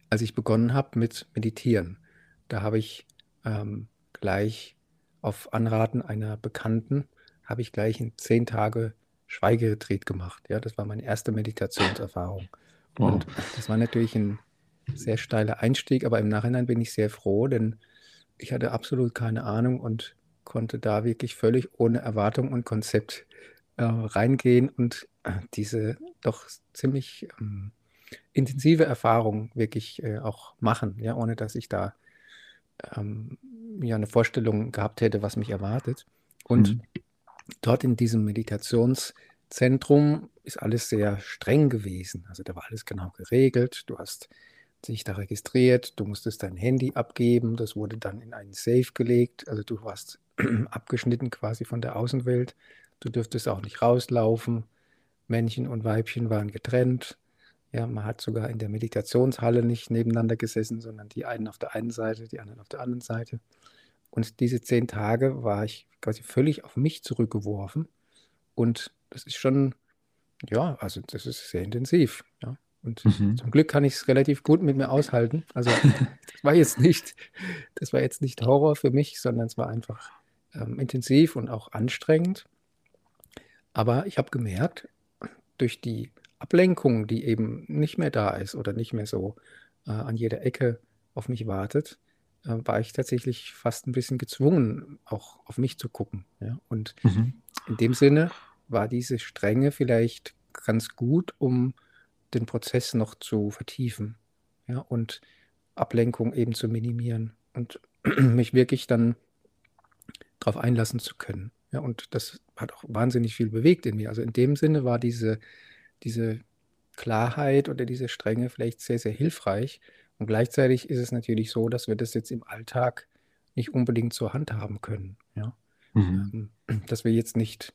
als ich begonnen habe mit Meditieren, da habe ich ähm, gleich auf Anraten einer Bekannten, habe ich gleich in zehn Tage Schweigeretreat gemacht. Ja, das war meine erste Meditationserfahrung. Wow. Und das war natürlich ein sehr steiler Einstieg, aber im Nachhinein bin ich sehr froh, denn ich hatte absolut keine Ahnung und konnte da wirklich völlig ohne Erwartung und Konzept äh, reingehen und äh, diese doch ziemlich ähm, intensive Erfahrung wirklich äh, auch machen, ja, ohne dass ich da ähm, ja eine Vorstellung gehabt hätte, was mich erwartet. Und Mhm. dort in diesem Meditationszentrum ist alles sehr streng gewesen. Also da war alles genau geregelt. Du hast dich da registriert, du musstest dein Handy abgeben, das wurde dann in einen Safe gelegt. Also du warst [clears throat] abgeschnitten quasi von der Außenwelt. Du dürftest auch nicht rauslaufen. Männchen und Weibchen waren getrennt. Ja, man hat sogar in der Meditationshalle nicht nebeneinander gesessen, sondern die einen auf der einen Seite, die anderen auf der anderen Seite. Und diese zehn Tage war ich quasi völlig auf mich zurückgeworfen. Und das ist schon, ja, also das ist sehr intensiv. Ja. Und Mhm. zum Glück kann ich es relativ gut mit mir aushalten. Also [laughs] das war jetzt nicht, das war jetzt nicht Horror für mich, sondern es war einfach ähm, intensiv und auch anstrengend. Aber ich habe gemerkt, durch die Ablenkung, die eben nicht mehr da ist oder nicht mehr so äh, an jeder Ecke auf mich wartet, äh, war ich tatsächlich fast ein bisschen gezwungen, auch auf mich zu gucken. Ja? Und Mhm. in dem Sinne war diese Strenge vielleicht ganz gut, um den Prozess noch zu vertiefen ja? und Ablenkung eben zu minimieren und [clears throat] mich wirklich dann darauf einlassen zu können. Ja, und das hat auch wahnsinnig viel bewegt in mir. Also in dem Sinne war diese, diese Klarheit oder diese Strenge vielleicht sehr, sehr hilfreich. Und gleichzeitig ist es natürlich so, dass wir das jetzt im Alltag nicht unbedingt zur Hand haben können. Ja? Mhm. Ähm, dass wir jetzt nicht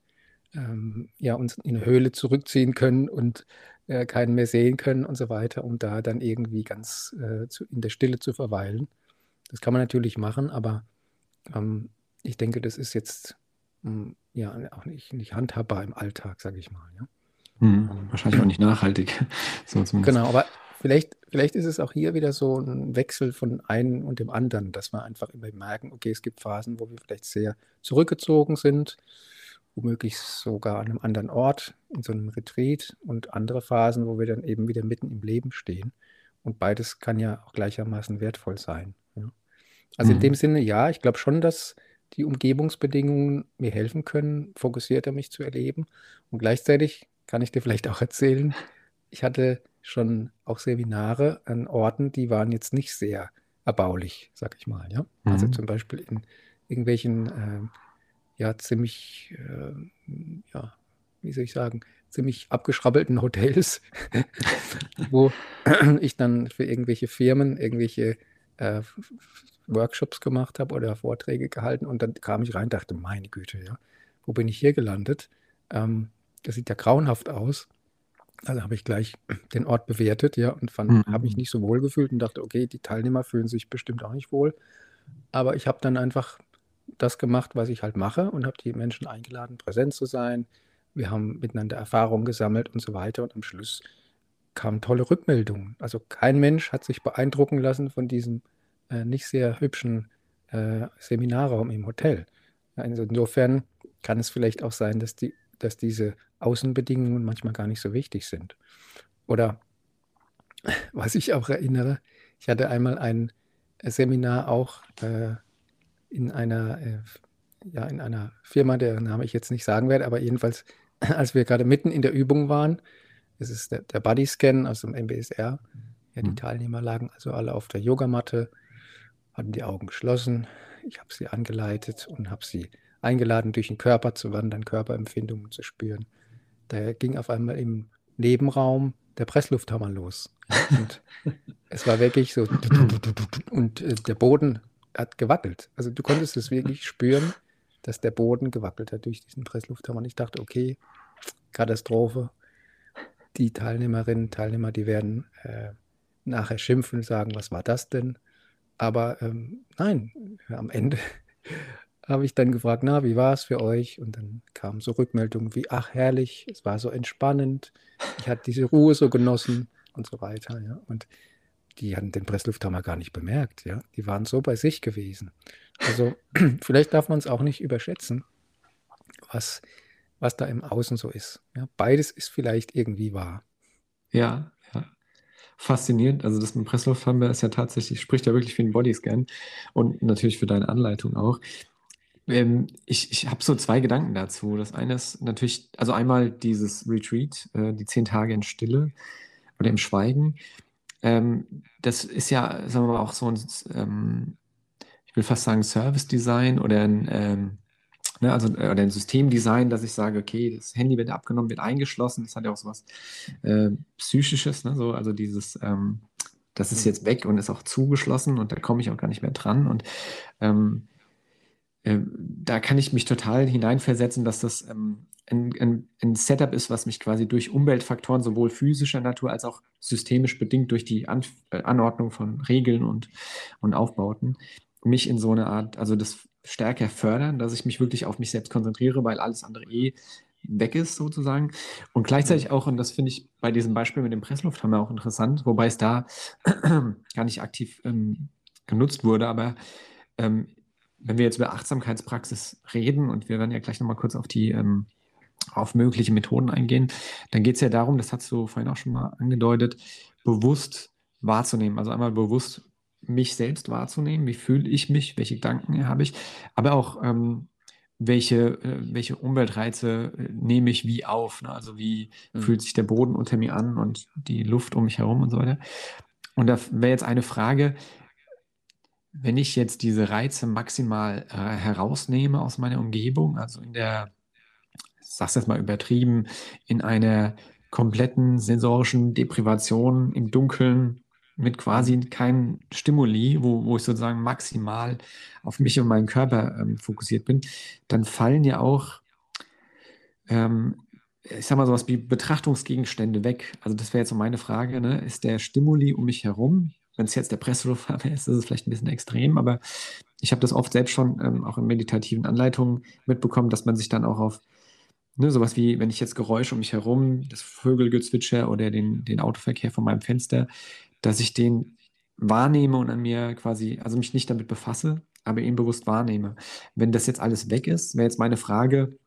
ähm, ja, uns in eine Höhle zurückziehen können und äh, keinen mehr sehen können und so weiter, um da dann irgendwie ganz äh, zu, in der Stille zu verweilen. Das kann man natürlich machen, aber ähm, ich denke, das ist jetzt mh, ja auch nicht, nicht handhabbar im Alltag, sage ich mal. Ja? Mhm. Ähm, Wahrscheinlich auch nicht nachhaltig. [laughs] So. Genau, aber vielleicht, vielleicht ist es auch hier wieder so ein Wechsel von einem und dem anderen, dass wir einfach immer merken, okay, es gibt Phasen, wo wir vielleicht sehr zurückgezogen sind, womöglich sogar an einem anderen Ort, in so einem Retreat und andere Phasen, wo wir dann eben wieder mitten im Leben stehen. Und beides kann ja auch gleichermaßen wertvoll sein. Ja. Also in Mhm. dem Sinne, ja, ich glaube schon, dass die Umgebungsbedingungen mir helfen können, fokussierter mich zu erleben. Und gleichzeitig kann ich dir vielleicht auch erzählen, ich hatte schon auch Seminare an Orten, die waren jetzt nicht sehr erbaulich, sag ich mal. Ja? Also Mhm. zum Beispiel in irgendwelchen, ähm, ja, ziemlich, ähm, ja, wie soll ich sagen, ziemlich abgeschrabbelten Hotels, [laughs] wo ich dann für irgendwelche Firmen irgendwelche äh, Workshops gemacht habe oder Vorträge gehalten und dann kam ich rein und dachte, meine Güte, ja, wo bin ich hier gelandet? Ähm, das sieht ja grauenhaft aus. Also habe ich gleich den Ort bewertet, ja, und fand, habe mich Mhm. nicht so wohl gefühlt und dachte, okay, die Teilnehmer fühlen sich bestimmt auch nicht wohl. Aber ich habe dann einfach das gemacht, was ich halt mache und habe die Menschen eingeladen, präsent zu sein. Wir haben miteinander Erfahrungen gesammelt und so weiter. Und am Schluss kamen tolle Rückmeldungen. Also kein Mensch hat sich beeindrucken lassen von diesem äh, nicht sehr hübschen äh, Seminarraum im Hotel. Also insofern kann es vielleicht auch sein, dass, die, dass diese Außenbedingungen manchmal gar nicht so wichtig sind. Oder was ich auch erinnere, ich hatte einmal ein Seminar auch äh, in einer, äh, ja, in einer Firma, der Name ich jetzt nicht sagen werde, aber jedenfalls, [clears throat] als wir gerade mitten in der Übung waren, das ist der, der Bodyscan aus dem MBSR, ja, die Mhm. Teilnehmer lagen also alle auf der Yogamatte hatten die Augen geschlossen. Ich habe sie angeleitet und habe sie eingeladen, durch den Körper zu wandern, Körperempfindungen zu spüren. Da ging auf einmal im Nebenraum der Presslufthammer los. [laughs] Und es war wirklich so, und äh, der Boden hat gewackelt. Also du konntest es wirklich spüren, dass der Boden gewackelt hat durch diesen Presslufthammer. Und ich dachte, okay, Katastrophe. Die Teilnehmerinnen, Teilnehmer, die werden äh, nachher schimpfen und sagen, was war das denn? Aber ähm, nein, am Ende [laughs] habe ich dann gefragt, na, wie war es für euch? Und dann kamen so Rückmeldungen wie, ach herrlich, es war so entspannend, ich hatte diese Ruhe so genossen und so weiter. Ja. Und die hatten den Presslufthammer gar nicht bemerkt, ja. Die waren so bei sich gewesen. Also [clears throat] vielleicht darf man es auch nicht überschätzen, was, was da im Außen so ist. Ja. Beides ist vielleicht irgendwie wahr. Ja, ja. Faszinierend. Also das mit dem Presslufthammer ist ja tatsächlich, spricht ja wirklich für den Bodyscan und natürlich für deine Anleitung auch. Ähm, ich ich habe so zwei Gedanken dazu. Das eine ist natürlich, also einmal dieses Retreat, äh, die zehn Tage in Stille oder im Schweigen. Ähm, das ist ja, sagen wir mal, auch so ein, ähm, ich will fast sagen, Service Design oder ein, ähm, ne, also, äh, oder ein Systemdesign, dass ich sage, okay, das Handy wird abgenommen, wird eingeschlossen. Das hat ja auch so was äh, Psychisches, ne? so, also dieses, ähm, das ist mhm. jetzt weg und ist auch zugeschlossen und da komme ich auch gar nicht mehr dran. Und ähm, äh, da kann ich mich total hineinversetzen, dass das ähm, ein, ein, ein, Setup ist, was mich quasi durch Umweltfaktoren sowohl physischer Natur als auch systemisch bedingt durch die An äh, Anordnung von Regeln und, und Aufbauten mich in so eine Art, also das stärker fördern, dass ich mich wirklich auf mich selbst konzentriere, weil alles andere eh weg ist sozusagen. Und gleichzeitig auch, und das finde ich bei diesem Beispiel mit dem Presslufthammer auch interessant, wobei es da [clears throat] gar nicht aktiv ähm, genutzt wurde, aber ähm, wenn wir jetzt über Achtsamkeitspraxis reden und wir werden ja gleich nochmal kurz auf die ähm, auf mögliche Methoden eingehen, dann geht es ja darum, das hast du vorhin auch schon mal angedeutet, bewusst wahrzunehmen. Also einmal bewusst mich selbst wahrzunehmen, wie fühle ich mich, welche Gedanken habe ich, aber auch ähm, welche, äh, welche Umweltreize äh, nehme ich wie auf. Ne? Also wie mhm. fühlt sich der Boden unter mir an und die Luft um mich herum und so weiter. Und da wäre jetzt eine Frage, wenn ich jetzt diese Reize maximal äh, herausnehme aus meiner Umgebung, also in der, ich sag's jetzt mal übertrieben, in einer kompletten sensorischen Deprivation im Dunkeln mit quasi keinem Stimuli, wo, wo ich sozusagen maximal auf mich und meinen Körper ähm, fokussiert bin, dann fallen ja auch, ähm, ich sag mal sowas wie Betrachtungsgegenstände weg. Also das wäre jetzt so meine Frage, ne? ist der Stimuli um mich herum wenn es jetzt der Presslufthammer [laughs] ist, ist es vielleicht ein bisschen extrem, aber ich habe das oft selbst schon ähm, auch in meditativen Anleitungen mitbekommen, dass man sich dann auch auf ne, sowas wie, wenn ich jetzt Geräusche um mich herum, das Vögelgezwitscher oder den, den Autoverkehr von meinem Fenster, dass ich den wahrnehme und an mir quasi, also mich nicht damit befasse, aber eben bewusst wahrnehme. Wenn das jetzt alles weg ist, wäre jetzt meine Frage,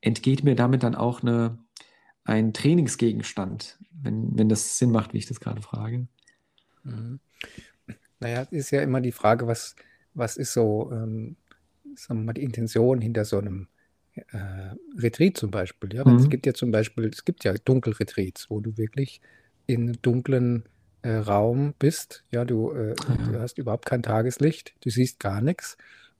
entgeht mir damit dann auch eine, ein Trainingsgegenstand, wenn, wenn das Sinn macht, wie ich das gerade frage? Mhm. Naja, ist ja immer die Frage, was, was ist so, ähm, sagen wir mal, die Intention hinter so einem äh, Retreat zum Beispiel. Ja? Mhm. Es gibt ja zum Beispiel, es gibt ja Dunkelretreats, wo du wirklich in einem dunklen äh, Raum bist. Ja, du, äh, ja. du hast überhaupt kein Tageslicht, du siehst gar nichts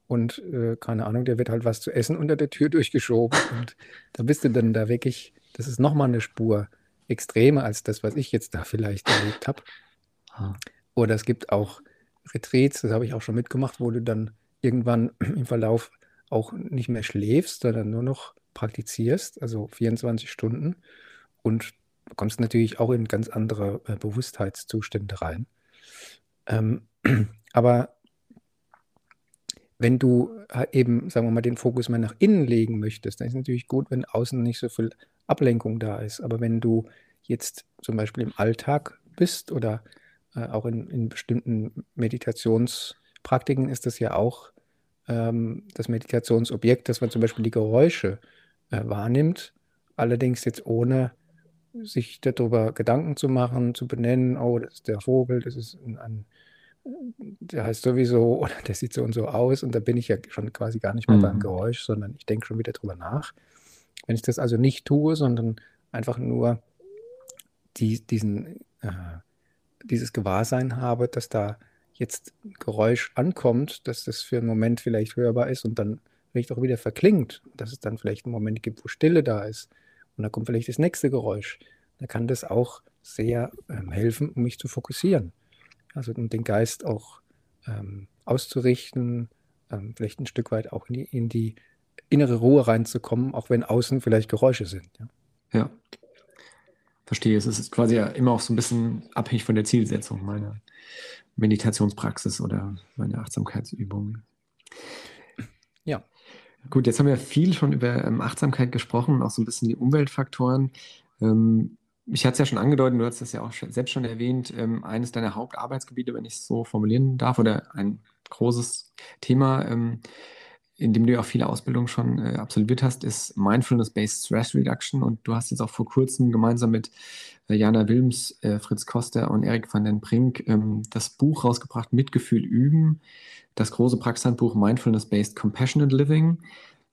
und äh, keine Ahnung, der wird halt was zu essen unter der Tür [laughs] durchgeschoben und da bist du dann da wirklich, das ist nochmal eine Spur extremer als das, was ich jetzt da vielleicht erlebt habe. Oder es gibt auch Retreats, das habe ich auch schon mitgemacht, wo du dann irgendwann [clears throat] im Verlauf auch nicht mehr schläfst, sondern nur noch praktizierst, also 24 Stunden. Und kommst natürlich auch in ganz andere äh, Bewusstheitszustände rein. Ähm, [clears throat] aber wenn du eben, sagen wir mal, den Fokus mal nach innen legen möchtest, dann ist es natürlich gut, wenn außen nicht so viel Ablenkung da ist. Aber wenn du jetzt zum Beispiel im Alltag bist oder äh, auch in, in bestimmten Meditationspraktiken ist das ja auch ähm, das Meditationsobjekt, dass man zum Beispiel die Geräusche äh, wahrnimmt, allerdings jetzt ohne sich darüber Gedanken zu machen, zu benennen, oh, das ist der Vogel, das ist ein, ein der heißt sowieso [laughs] oder der sieht so und so aus und da bin ich ja schon quasi gar nicht mehr mhm. beim Geräusch, sondern ich denke schon wieder drüber nach. Wenn ich das also nicht tue, sondern einfach nur die, diesen äh, dieses Gewahrsein habe, dass da jetzt Geräusch ankommt, dass das für einen Moment vielleicht hörbar ist und dann vielleicht auch wieder verklingt, dass es dann vielleicht einen Moment gibt, wo Stille da ist und dann kommt vielleicht das nächste Geräusch. Da kann das auch sehr ähm, helfen, um mich zu fokussieren. Also um den Geist auch ähm, auszurichten, ähm, vielleicht ein Stück weit auch in die, in die, innere Ruhe reinzukommen, auch wenn außen vielleicht Geräusche sind. Ja. ja. Verstehe. Es ist quasi ja immer auch so ein bisschen abhängig von der Zielsetzung meiner Meditationspraxis oder meiner Achtsamkeitsübung. Ja. Gut, jetzt haben wir viel schon über ähm, Achtsamkeit gesprochen, auch so ein bisschen die Umweltfaktoren. Ähm, ich hatte es ja schon angedeutet, du hast das ja auch selbst schon erwähnt, ähm, eines deiner Hauptarbeitsgebiete, wenn ich es so formulieren darf, oder ein großes Thema, ähm, in dem du ja auch viele Ausbildungen schon äh, absolviert hast, ist Mindfulness-Based Stress Reduction. Und du hast jetzt auch vor kurzem gemeinsam mit äh, Jana Wilms, äh, Fritz Koster und Erik van den Brink ähm, das Buch rausgebracht, Mitgefühl üben, das große Praxishandbuch Mindfulness-Based Compassionate Living,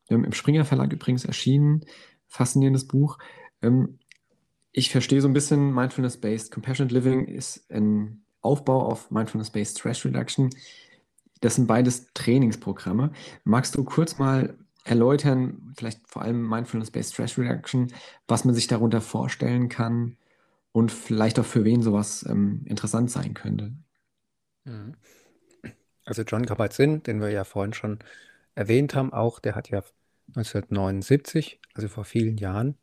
ähm, im Springer Verlag übrigens erschienen. Faszinierendes Buch. Ähm, ich verstehe so ein bisschen Mindfulness-Based Compassionate Living ist ein Aufbau auf Mindfulness-Based Stress Reduction. Das sind beides Trainingsprogramme. Magst du kurz mal erläutern, vielleicht vor allem Mindfulness-Based Stress Reduction, was man sich darunter vorstellen kann und vielleicht auch für wen sowas ähm, interessant sein könnte? Mhm. Also John Kabat-Zinn, den wir ja vorhin schon erwähnt haben, auch, der hat ja 1979, also vor vielen Jahren,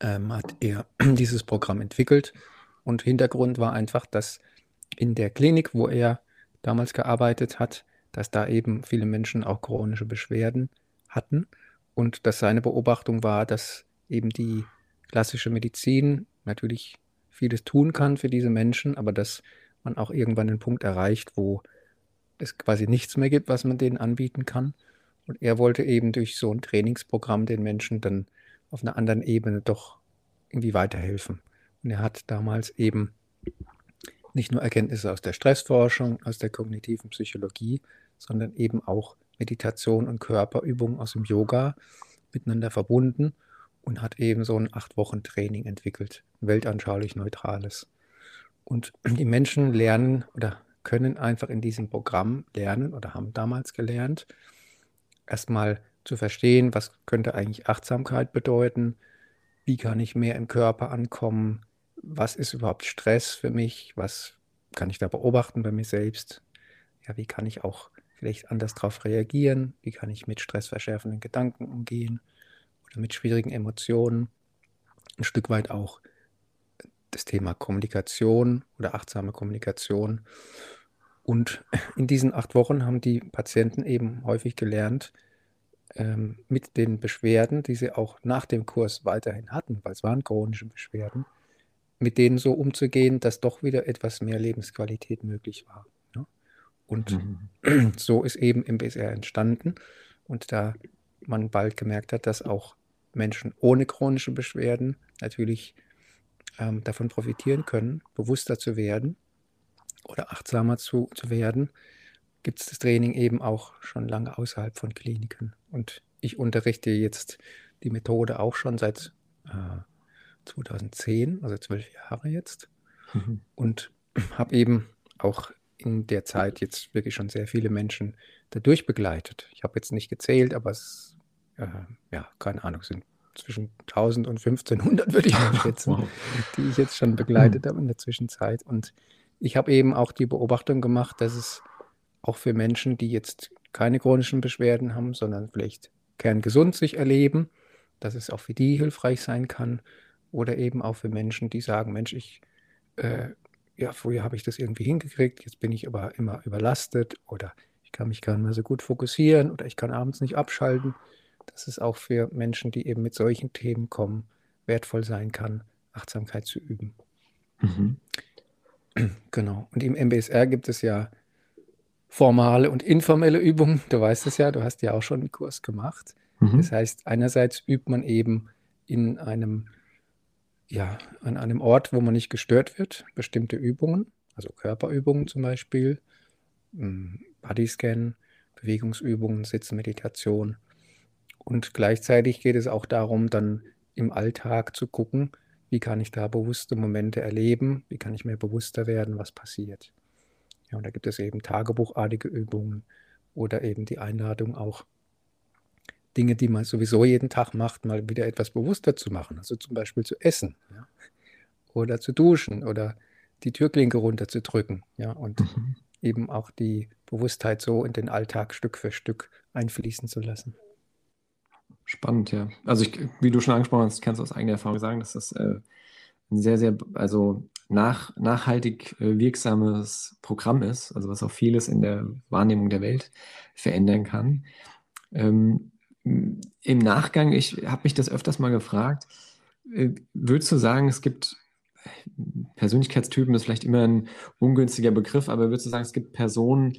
ähm, hat er [clears throat] dieses Programm entwickelt. Und Hintergrund war einfach, dass in der Klinik, wo er damals gearbeitet hat, dass da eben viele Menschen auch chronische Beschwerden hatten und dass seine Beobachtung war, dass eben die klassische Medizin natürlich vieles tun kann für diese Menschen, aber dass man auch irgendwann den Punkt erreicht, wo es quasi nichts mehr gibt, was man denen anbieten kann. Und er wollte eben durch so ein Trainingsprogramm den Menschen dann auf einer anderen Ebene doch irgendwie weiterhelfen. Und er hat damals eben nicht nur Erkenntnisse aus der Stressforschung, aus der kognitiven Psychologie, sondern eben auch Meditation und Körperübungen aus dem Yoga miteinander verbunden und hat eben so ein acht Wochen Training entwickelt, weltanschaulich neutrales. Und die Menschen lernen oder können einfach in diesem Programm lernen oder haben damals gelernt, erstmal zu verstehen, was könnte eigentlich Achtsamkeit bedeuten, wie kann ich mehr im Körper ankommen, was ist überhaupt Stress für mich, was kann ich da beobachten bei mir selbst, ja, wie kann ich auch vielleicht anders darauf reagieren, wie kann ich mit stressverschärfenden Gedanken umgehen oder mit schwierigen Emotionen, ein Stück weit auch das Thema Kommunikation oder achtsame Kommunikation. Und [laughs] in diesen acht Wochen haben die Patienten eben häufig gelernt, ähm, mit den Beschwerden, die sie auch nach dem Kurs weiterhin hatten, weil es waren chronische Beschwerden, mit denen so umzugehen, dass doch wieder etwas mehr Lebensqualität möglich war. Ne? Und mhm. [clears throat] so ist eben MBSR entstanden. Und da man bald gemerkt hat, dass auch Menschen ohne chronische Beschwerden natürlich ähm, davon profitieren können, bewusster zu werden oder achtsamer zu, zu werden, gibt es das Training eben auch schon lange außerhalb von Kliniken. Und ich unterrichte jetzt die Methode auch schon seit äh, 2010, also zwölf Jahre jetzt. Mhm. Und [clears throat] habe eben auch in der Zeit jetzt wirklich schon sehr viele Menschen dadurch begleitet. Ich habe jetzt nicht gezählt, aber es, äh, ja, keine Ahnung, sind zwischen 1000 und 1500, würde ich [laughs] mal schätzen, wow. die ich jetzt schon begleitet mhm. habe in der Zwischenzeit. Und ich habe eben auch die Beobachtung gemacht, dass es auch für Menschen, die jetzt keine chronischen Beschwerden haben, sondern vielleicht kerngesund sich erleben, dass es auch für die hilfreich sein kann. Oder eben auch für Menschen, die sagen, Mensch, ich, äh, ja, früher habe ich das irgendwie hingekriegt, jetzt bin ich aber immer überlastet oder ich kann mich gar nicht mehr so gut fokussieren oder ich kann abends nicht abschalten. Dass es auch für Menschen, die eben mit solchen Themen kommen, wertvoll sein kann, Achtsamkeit zu üben. Mhm. Genau. Und im MBSR gibt es ja formale und informelle Übungen. Du weißt es ja, du hast ja auch schon einen Kurs gemacht. Mhm. Das heißt, einerseits übt man eben in einem, ja, an einem Ort, wo man nicht gestört wird, bestimmte Übungen, also Körperübungen zum Beispiel, hm, Bodyscan, Bewegungsübungen, Sitzmeditation. Und gleichzeitig geht es auch darum, dann im Alltag zu gucken, wie kann ich da bewusste Momente erleben, wie kann ich mir bewusster werden, was passiert. Ja, und da gibt es eben tagebuchartige Übungen oder eben die Einladung auch Dinge, die man sowieso jeden Tag macht, mal wieder etwas bewusster zu machen. Also zum Beispiel zu essen ja? oder zu duschen oder die Türklinke runterzudrücken. Ja? Und mhm. eben auch die Bewusstheit so in den Alltag Stück für Stück einfließen zu lassen. Spannend, ja. Also ich, wie du schon angesprochen hast, kannst du aus eigener Erfahrung sagen, dass das äh, ein sehr, sehr, also nach, nachhaltig äh, wirksames Programm ist, also was auch vieles in der Wahrnehmung der Welt verändern kann. Ähm, Im Nachgang, ich habe mich das öfters mal gefragt, äh, würdest du sagen, es gibt Persönlichkeitstypen, ist vielleicht immer ein ungünstiger Begriff, aber würdest du sagen, es gibt Personen,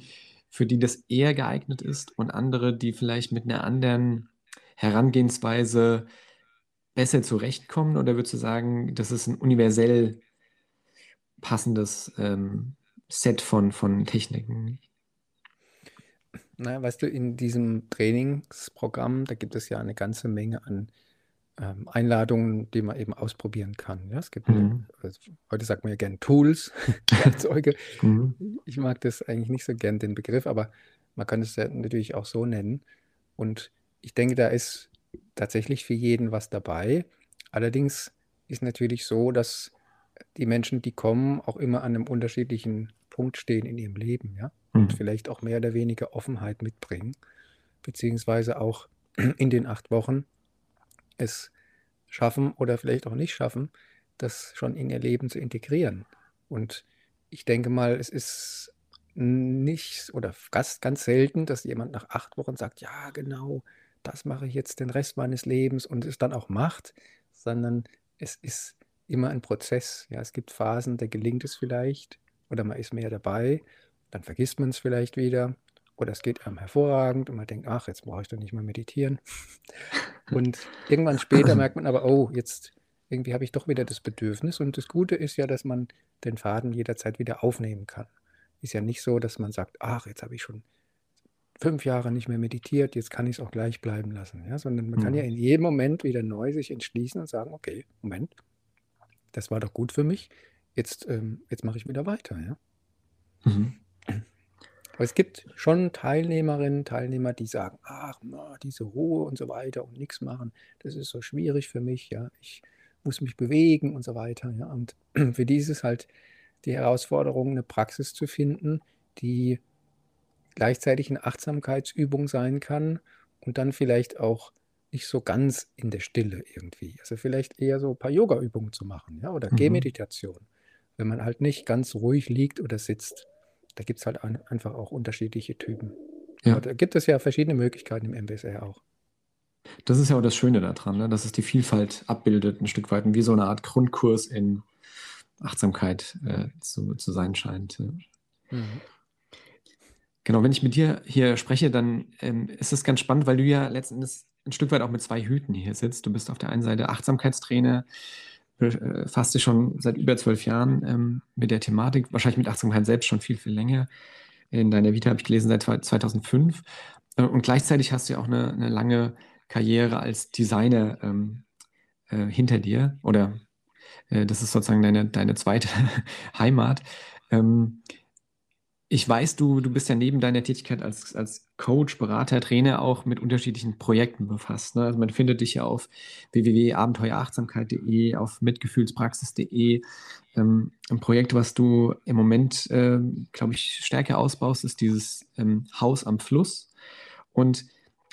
für die das eher geeignet ist und andere, die vielleicht mit einer anderen Herangehensweise besser zurechtkommen? Oder würdest du sagen, das ist ein universell passendes ähm, Set von, von Techniken? Na, weißt du, in diesem Trainingsprogramm, da gibt es ja eine ganze Menge an ähm, Einladungen, die man eben ausprobieren kann. Ja, es gibt, mhm. also heute sagt man ja gern Tools, [laughs] Werkzeuge. [laughs] mhm. Ich mag das eigentlich nicht so gern, den Begriff, aber man kann es ja natürlich auch so nennen. Und ich denke, da ist tatsächlich für jeden was dabei. Allerdings ist natürlich so, dass die Menschen, die kommen, auch immer an einem unterschiedlichen Punkt stehen in ihrem Leben, ja, und mhm. vielleicht auch mehr oder weniger Offenheit mitbringen, beziehungsweise auch [clears throat] in den acht Wochen es schaffen oder vielleicht auch nicht schaffen, das schon in ihr Leben zu integrieren. Und ich denke mal, es ist nicht oder ganz, ganz selten, dass jemand nach acht Wochen sagt, ja, genau, das mache ich jetzt den Rest meines Lebens und es dann auch macht, sondern es ist immer ein Prozess. Ja, es gibt Phasen, da gelingt es vielleicht oder man ist mehr dabei, dann vergisst man es vielleicht wieder oder es geht einem hervorragend und man denkt, ach, jetzt brauche ich doch nicht mehr meditieren. [laughs] Und irgendwann später merkt man aber, oh, jetzt irgendwie habe ich doch wieder das Bedürfnis. Und das Gute ist ja, dass man den Faden jederzeit wieder aufnehmen kann. Ist ja nicht so, dass man sagt, ach, jetzt habe ich schon fünf Jahre nicht mehr meditiert, jetzt kann ich es auch gleich bleiben lassen. Ja? Sondern man mhm. kann ja in jedem Moment wieder neu sich entschließen und sagen, okay, Moment, das war doch gut für mich, jetzt, ähm, jetzt mache ich wieder weiter. Ja? Mhm. Aber es gibt schon Teilnehmerinnen, Teilnehmer, die sagen, ach, diese Ruhe und so weiter und nichts machen, das ist so schwierig für mich, ja, ich muss mich bewegen und so weiter. Ja. Und [clears throat] für die ist es halt die Herausforderung, eine Praxis zu finden, die gleichzeitig eine Achtsamkeitsübung sein kann und dann vielleicht auch nicht so ganz in der Stille irgendwie. Also vielleicht eher so ein paar Yoga-Übungen zu machen, ja, oder mhm. Gehmeditation, wenn man halt nicht ganz ruhig liegt oder sitzt. Da gibt es halt ein, einfach auch unterschiedliche Typen. Ja. da gibt es ja verschiedene Möglichkeiten im MBSR auch. Das ist ja auch das Schöne daran, ne? dass es die Vielfalt abbildet, ein Stück weit, und wie so eine Art Grundkurs in Achtsamkeit äh, zu, zu sein scheint. Ja. Mhm. Genau, wenn ich mit dir hier spreche, dann ähm, ist es ganz spannend, weil du ja letztendlich ein Stück weit auch mit zwei Hüten hier sitzt. Du bist auf der einen Seite Achtsamkeitstrainer, befasst dich schon seit über zwölf Jahren ähm, mit der Thematik, wahrscheinlich mit Achtsamkeit selbst schon viel, viel länger. In deiner Vita habe ich gelesen seit 2005. Äh, und gleichzeitig hast du ja auch eine, eine lange Karriere als Designer ähm, äh, hinter dir. Oder äh, das ist sozusagen deine, deine zweite [laughs] Heimat. Ähm, ich weiß, du, du bist ja neben deiner Tätigkeit als, als Coach, Berater, Trainer auch mit unterschiedlichen Projekten befasst. Ne? Also man findet dich ja auf www.abenteuerachtsamkeit.de, auf mitgefühlspraxis.de. Ähm, ein Projekt, was du im Moment, äh, glaube ich, stärker ausbaust, ist dieses ähm, Haus am Fluss. Und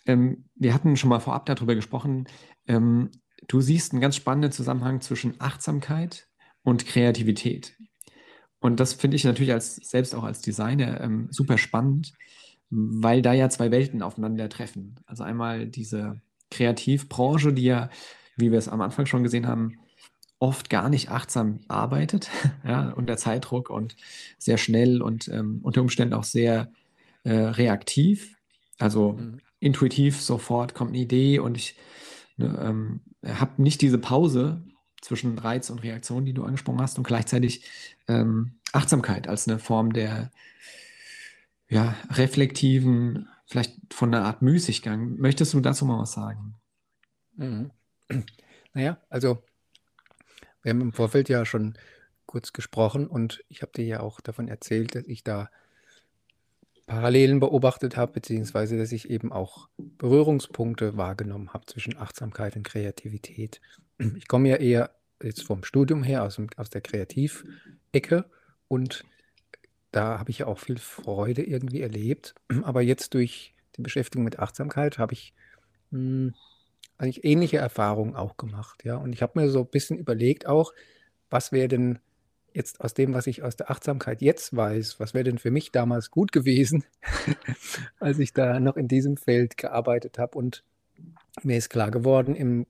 ähm, wir hatten schon mal vorab darüber gesprochen. Ähm, du siehst einen ganz spannenden Zusammenhang zwischen Achtsamkeit und Kreativität. Und das finde ich natürlich als selbst auch als Designer ähm, super spannend, weil da ja zwei Welten aufeinandertreffen. Also einmal diese Kreativbranche, die ja, wie wir es am Anfang schon gesehen haben, oft gar nicht achtsam arbeitet, [laughs] ja, unter Zeitdruck und sehr schnell und ähm, unter Umständen auch sehr äh, reaktiv. Also mhm. intuitiv sofort kommt eine Idee und ich ne, ähm, habe nicht diese Pause, zwischen Reiz und Reaktion, die du angesprochen hast, und gleichzeitig ähm, Achtsamkeit als eine Form der ja, reflektiven, vielleicht von einer Art Müßiggang. Möchtest du dazu mal was sagen? Mhm. [clears throat] Naja, also wir haben im Vorfeld ja schon kurz gesprochen und ich habe dir ja auch davon erzählt, dass ich da Parallelen beobachtet habe, beziehungsweise dass ich eben auch Berührungspunkte wahrgenommen habe zwischen Achtsamkeit und Kreativität. Ich komme ja eher jetzt vom Studium her aus, aus der Kreativecke und da habe ich ja auch viel Freude irgendwie erlebt. Aber jetzt durch die Beschäftigung mit Achtsamkeit habe ich mh, hm, eigentlich ähnliche Erfahrungen auch gemacht. Ja? Und ich habe mir so ein bisschen überlegt auch, was wäre denn jetzt aus dem, was ich aus der Achtsamkeit jetzt weiß, was wäre denn für mich damals gut gewesen, [laughs] als ich da noch in diesem Feld gearbeitet habe. Und mir ist klar geworden, im,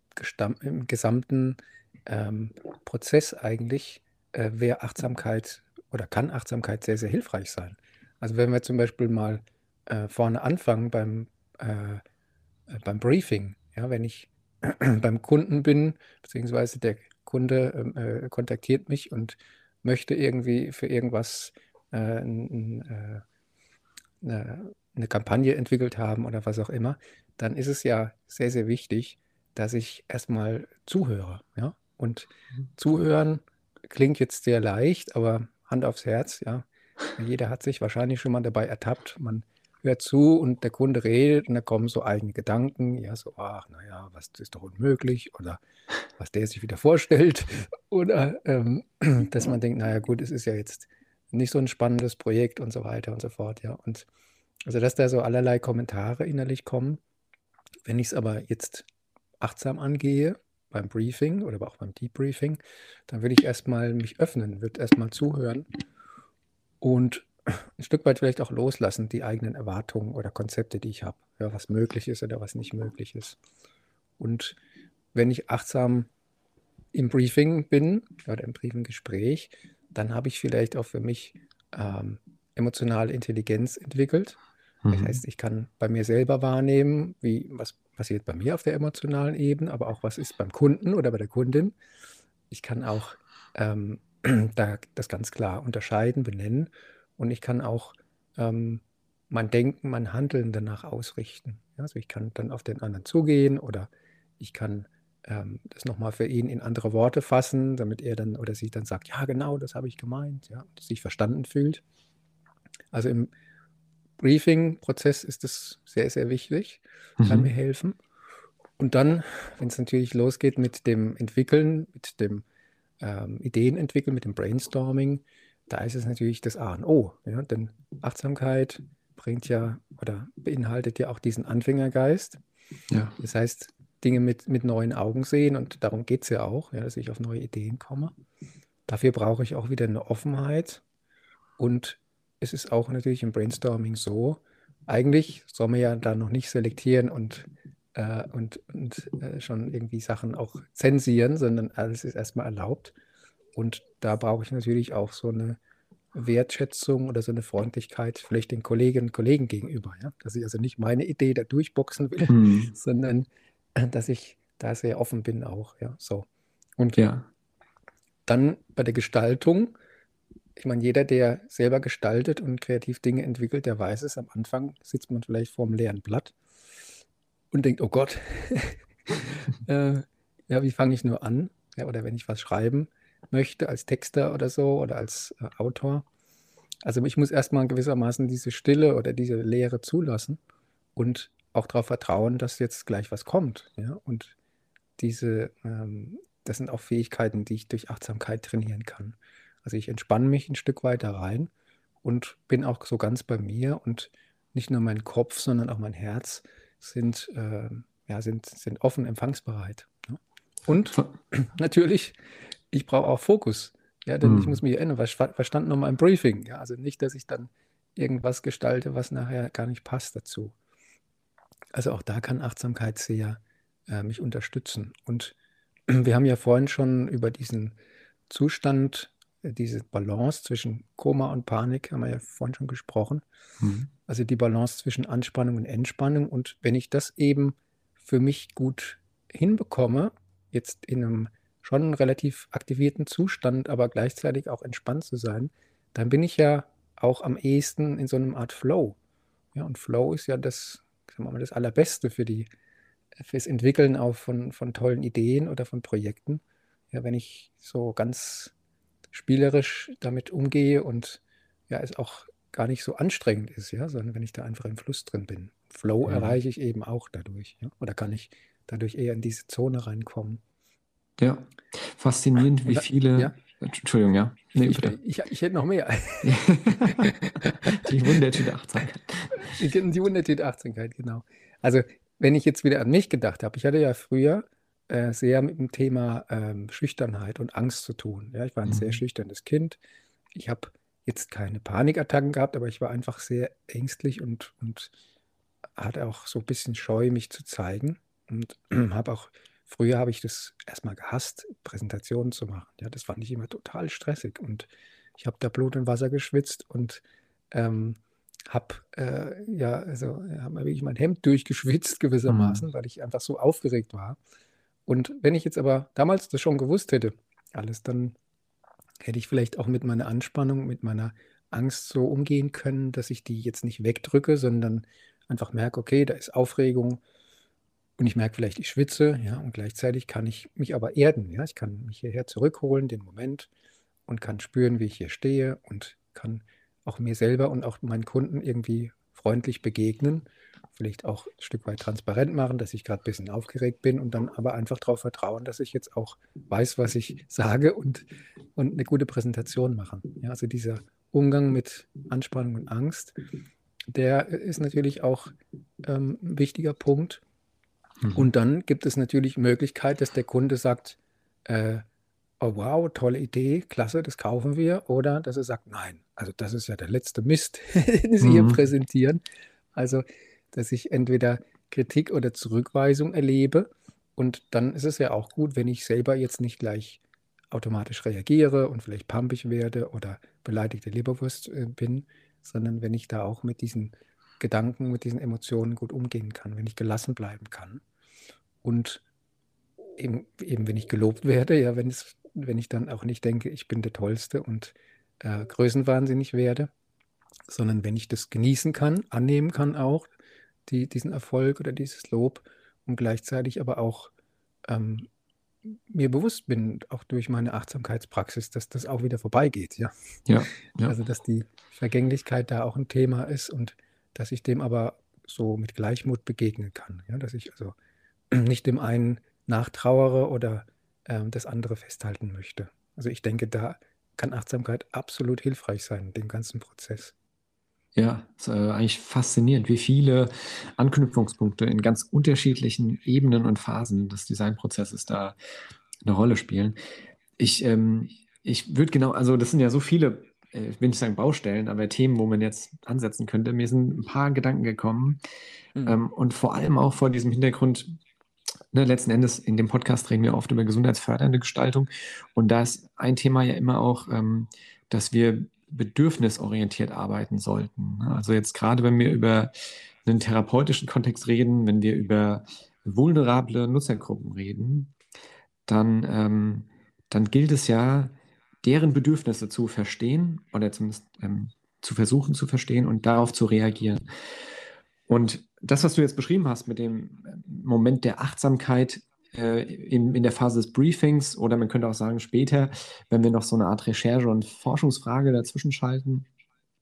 im gesamten ähm, Prozess eigentlich äh, wäre Achtsamkeit oder kann Achtsamkeit sehr, sehr hilfreich sein. Also wenn wir zum Beispiel mal äh, vorne anfangen beim, äh, äh beim Briefing, ja, wenn ich [clears throat] beim Kunden bin, beziehungsweise der Kunde ähm, äh, kontaktiert mich und möchte irgendwie für irgendwas ein, äh, eine, eine Kampagne entwickelt haben oder was auch immer, dann ist es ja sehr, sehr wichtig, dass ich erstmal zuhöre. Ja? Und mhm. zuhören klingt jetzt sehr leicht, aber Hand aufs Herz, ja. Jeder hat sich wahrscheinlich schon mal dabei ertappt. Man hört zu und der Kunde redet und da kommen so eigene Gedanken, ja, so, ach, naja, was ist doch unmöglich oder was der sich wieder vorstellt [laughs] oder ähm, [clears throat] dass man denkt, naja, gut, es ist ja jetzt nicht so ein spannendes Projekt und so weiter und so fort, ja. Und also, dass da so allerlei Kommentare innerlich kommen. Wenn ich es aber jetzt achtsam angehe, beim Briefing oder auch beim Debriefing, dann würde ich erstmal mich öffnen, würde erstmal zuhören und [clears throat] ein Stück weit vielleicht auch loslassen, die eigenen Erwartungen oder Konzepte, die ich habe, ja, was möglich ist oder was nicht möglich ist. Und wenn ich achtsam im Briefing bin oder im Briefing-Gespräch, dann habe ich vielleicht auch für mich ähm, emotionale Intelligenz entwickelt. Das mhm. heißt, ich kann bei mir selber wahrnehmen, wie, was passiert bei mir auf der emotionalen Ebene, aber auch was ist beim Kunden oder bei der Kundin. Ich kann auch ähm, [clears throat] da das ganz klar unterscheiden, benennen und ich kann auch ähm, mein Denken, mein Handeln danach ausrichten. Also ich kann dann auf den anderen zugehen oder ich kann ähm, das nochmal für ihn in andere Worte fassen, damit er dann oder sie dann sagt, ja genau, das habe ich gemeint, ja, und sich verstanden fühlt. Also im Briefing-Prozess ist das sehr, sehr wichtig, kann mhm. mir helfen. Und dann, wenn es natürlich losgeht mit dem Entwickeln, mit dem ähm, Ideen entwickeln, mit dem Brainstorming, da ist es natürlich das A und O. Ja? Denn Achtsamkeit bringt ja oder beinhaltet ja auch diesen Anfängergeist. Ja. Das heißt, Dinge mit, mit neuen Augen sehen und darum geht es ja auch, ja, dass ich auf neue Ideen komme. Dafür brauche ich auch wieder eine Offenheit und es ist auch natürlich im Brainstorming so, eigentlich soll man ja da noch nicht selektieren und, äh, und, und äh, schon irgendwie Sachen auch zensieren, sondern alles ist erstmal erlaubt. Und da brauche ich natürlich auch so eine Wertschätzung oder so eine Freundlichkeit vielleicht den Kolleginnen und Kollegen gegenüber. Ja? Dass ich also nicht meine Idee da durchboxen will, hm. [laughs] sondern äh, dass ich da sehr offen bin auch. Ja, so. Und ja. dann bei der Gestaltung ich meine, jeder, der selber gestaltet und kreativ Dinge entwickelt, der weiß es. Am Anfang sitzt man vielleicht vor einem leeren Blatt und denkt, oh Gott, [laughs] äh, ja, wie fange ich nur an? Ja, oder wenn ich was schreiben möchte als Texter oder so oder als äh, Autor. Also ich muss erstmal gewissermaßen diese Stille oder diese Leere zulassen und auch darauf vertrauen, dass jetzt gleich was kommt. Ja? Und diese, ähm, das sind auch Fähigkeiten, die ich durch Achtsamkeit trainieren kann. Also ich entspanne mich ein Stück weiter rein und bin auch so ganz bei mir und nicht nur mein Kopf, sondern auch mein Herz sind, äh, ja, sind, sind offen empfangsbereit. Ne? Und [clears throat] natürlich, ich brauche auch Fokus. Ja, denn hm. ich muss mich erinnern, was, was stand nochmal im Briefing? Ja, also nicht, dass ich dann irgendwas gestalte, was nachher gar nicht passt dazu. Also auch da kann Achtsamkeit sehr äh, mich unterstützen. Und [clears throat] wir haben ja vorhin schon über diesen Zustand diese Balance zwischen Koma und Panik, haben wir ja vorhin schon gesprochen. Mhm. Also die Balance zwischen Anspannung und Entspannung. Und wenn ich das eben für mich gut hinbekomme, jetzt in einem schon relativ aktivierten Zustand, aber gleichzeitig auch entspannt zu sein, dann bin ich ja auch am ehesten in so einem Art Flow. Ja, und Flow ist ja das, sagen wir mal, das Allerbeste für die, fürs Entwickeln auch von, von tollen Ideen oder von Projekten. Ja, wenn ich so ganz spielerisch damit umgehe und ja, es auch gar nicht so anstrengend ist, ja, sondern wenn ich da einfach im Fluss drin bin. Flow mhm. erreiche ich eben auch dadurch, ja, oder kann ich dadurch eher in diese Zone reinkommen. Ja, faszinierend, wie viele. Ja? Entschuldigung, ja. Nee, ich, ich, ich, hätte noch mehr. [laughs] die Wundertüte Achtsamkeit. Die Wundertüte Achtsamkeit, genau. Also, wenn ich jetzt wieder an mich gedacht habe, ich hatte ja früher äh, sehr mit dem Thema ähm, Schüchternheit und Angst zu tun. Ja, ich war ein mhm. sehr schüchternes Kind. Ich habe jetzt keine Panikattacken gehabt, aber ich war einfach sehr ängstlich und, und hatte auch so ein bisschen Scheu, mich zu zeigen. Und [clears throat] habe auch, früher habe ich das erstmal gehasst, Präsentationen zu machen. Ja, das fand ich immer total stressig. Und ich habe da Blut und Wasser geschwitzt und ähm, habe äh, ja, also habe wirklich mein Hemd [laughs] durchgeschwitzt gewissermaßen, mhm. weil ich einfach so aufgeregt war. Und wenn ich jetzt aber damals das schon gewusst hätte, alles, dann hätte ich vielleicht auch mit meiner Anspannung, mit meiner Angst so umgehen können, dass ich die jetzt nicht wegdrücke, sondern einfach merke, okay, da ist Aufregung und ich merke vielleicht, ich schwitze, ja, und gleichzeitig kann ich mich aber erden, ja, ich kann mich hierher zurückholen, den Moment und kann spüren, wie ich hier stehe und kann auch mir selber und auch meinen Kunden irgendwie freundlich begegnen vielleicht auch ein Stück weit transparent machen, dass ich gerade ein bisschen aufgeregt bin und dann aber einfach darauf vertrauen, dass ich jetzt auch weiß, was ich [laughs] sage und, und eine gute Präsentation machen. Ja, also dieser Umgang mit Anspannung und Angst, der ist natürlich auch ähm, ein wichtiger Punkt. Mhm. Und dann gibt es natürlich Möglichkeit, dass der Kunde sagt, äh, oh wow, tolle Idee, klasse, das kaufen wir. Oder dass er sagt, nein, also das ist ja der letzte Mist, [laughs] den Sie mhm. hier präsentieren. Also dass ich entweder Kritik oder Zurückweisung erlebe. Und dann ist es ja auch gut, wenn ich selber jetzt nicht gleich automatisch reagiere und vielleicht pampig werde oder beleidigte Leberwurst äh, bin, sondern wenn ich da auch mit diesen Gedanken, mit diesen Emotionen gut umgehen kann, wenn ich gelassen bleiben kann. Und eben, eben wenn ich gelobt werde, ja, wenn, es, wenn ich dann auch nicht denke, ich bin der Tollste und äh, größenwahnsinnig werde, sondern wenn ich das genießen kann, annehmen kann auch, die, diesen Erfolg oder dieses Lob und gleichzeitig aber auch ähm, mir bewusst bin, auch durch meine Achtsamkeitspraxis, dass das auch wieder vorbeigeht. Ja? Ja, ja. Also, dass die Vergänglichkeit da auch ein Thema ist und dass ich dem aber so mit Gleichmut begegnen kann. Ja? Dass ich also [clears throat] nicht dem einen nachtrauere oder ähm, das andere festhalten möchte. Also, ich denke, da kann Achtsamkeit absolut hilfreich sein, dem ganzen Prozess. Ja, ist äh, eigentlich faszinierend, wie viele Anknüpfungspunkte in ganz unterschiedlichen Ebenen und Phasen des Designprozesses da eine Rolle spielen. Ich, ähm, ich würde genau, also das sind ja so viele, äh, ich will nicht sagen Baustellen, aber Themen, wo man jetzt ansetzen könnte. Mir sind ein paar Gedanken gekommen mhm. ähm, und vor allem auch vor diesem Hintergrund, ne, letzten Endes in dem Podcast reden wir oft über gesundheitsfördernde Gestaltung und da ist ein Thema ja immer auch, ähm, dass wir bedürfnisorientiert arbeiten sollten. Ne? Also jetzt gerade, wenn wir über einen therapeutischen Kontext reden, wenn wir über vulnerable Nutzergruppen reden, dann, ähm, dann gilt es ja, deren Bedürfnisse zu verstehen oder zumindest ähm, zu versuchen zu verstehen und darauf zu reagieren. Und das, was du jetzt beschrieben hast mit dem Moment der Achtsamkeit äh, in, in der Phase des Briefings oder man könnte auch sagen später, wenn wir noch so eine Art Recherche- und Forschungsfrage dazwischen schalten,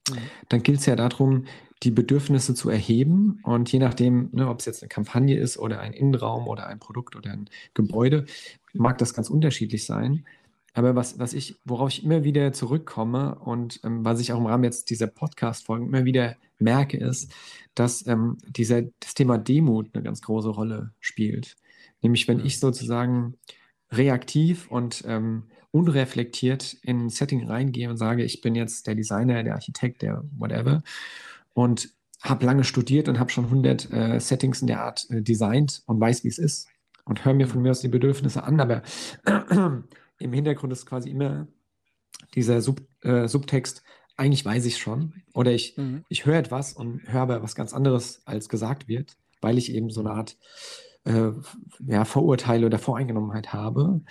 mhm. dann gilt es ja darum, die Bedürfnisse zu erheben und je nachdem, ne, ob es jetzt eine Kampagne ist oder ein Innenraum oder ein Produkt oder ein Gebäude, mag das ganz unterschiedlich sein. Aber was, was ich, worauf ich immer wieder zurückkomme und ähm, was ich auch im Rahmen jetzt dieser Podcast-Folgen immer wieder merke, ist, dass ähm, dieser, das Thema Demut eine ganz große Rolle spielt. Nämlich wenn ich sozusagen reaktiv und ähm, unreflektiert in ein Setting reingehe und sage, ich bin jetzt der Designer, der Architekt, der whatever und habe lange studiert und habe schon 100 äh, Settings in der Art äh, designt und weiß, wie es ist und höre mir von mir aus die Bedürfnisse an, aber [clears throat] im Hintergrund ist quasi immer dieser Sub, äh, Subtext, eigentlich weiß ich schon oder ich, mhm. ich höre etwas und höre aber was ganz anderes, als gesagt wird, weil ich eben so eine Art äh, ja, Vorurteile oder Voreingenommenheit habe,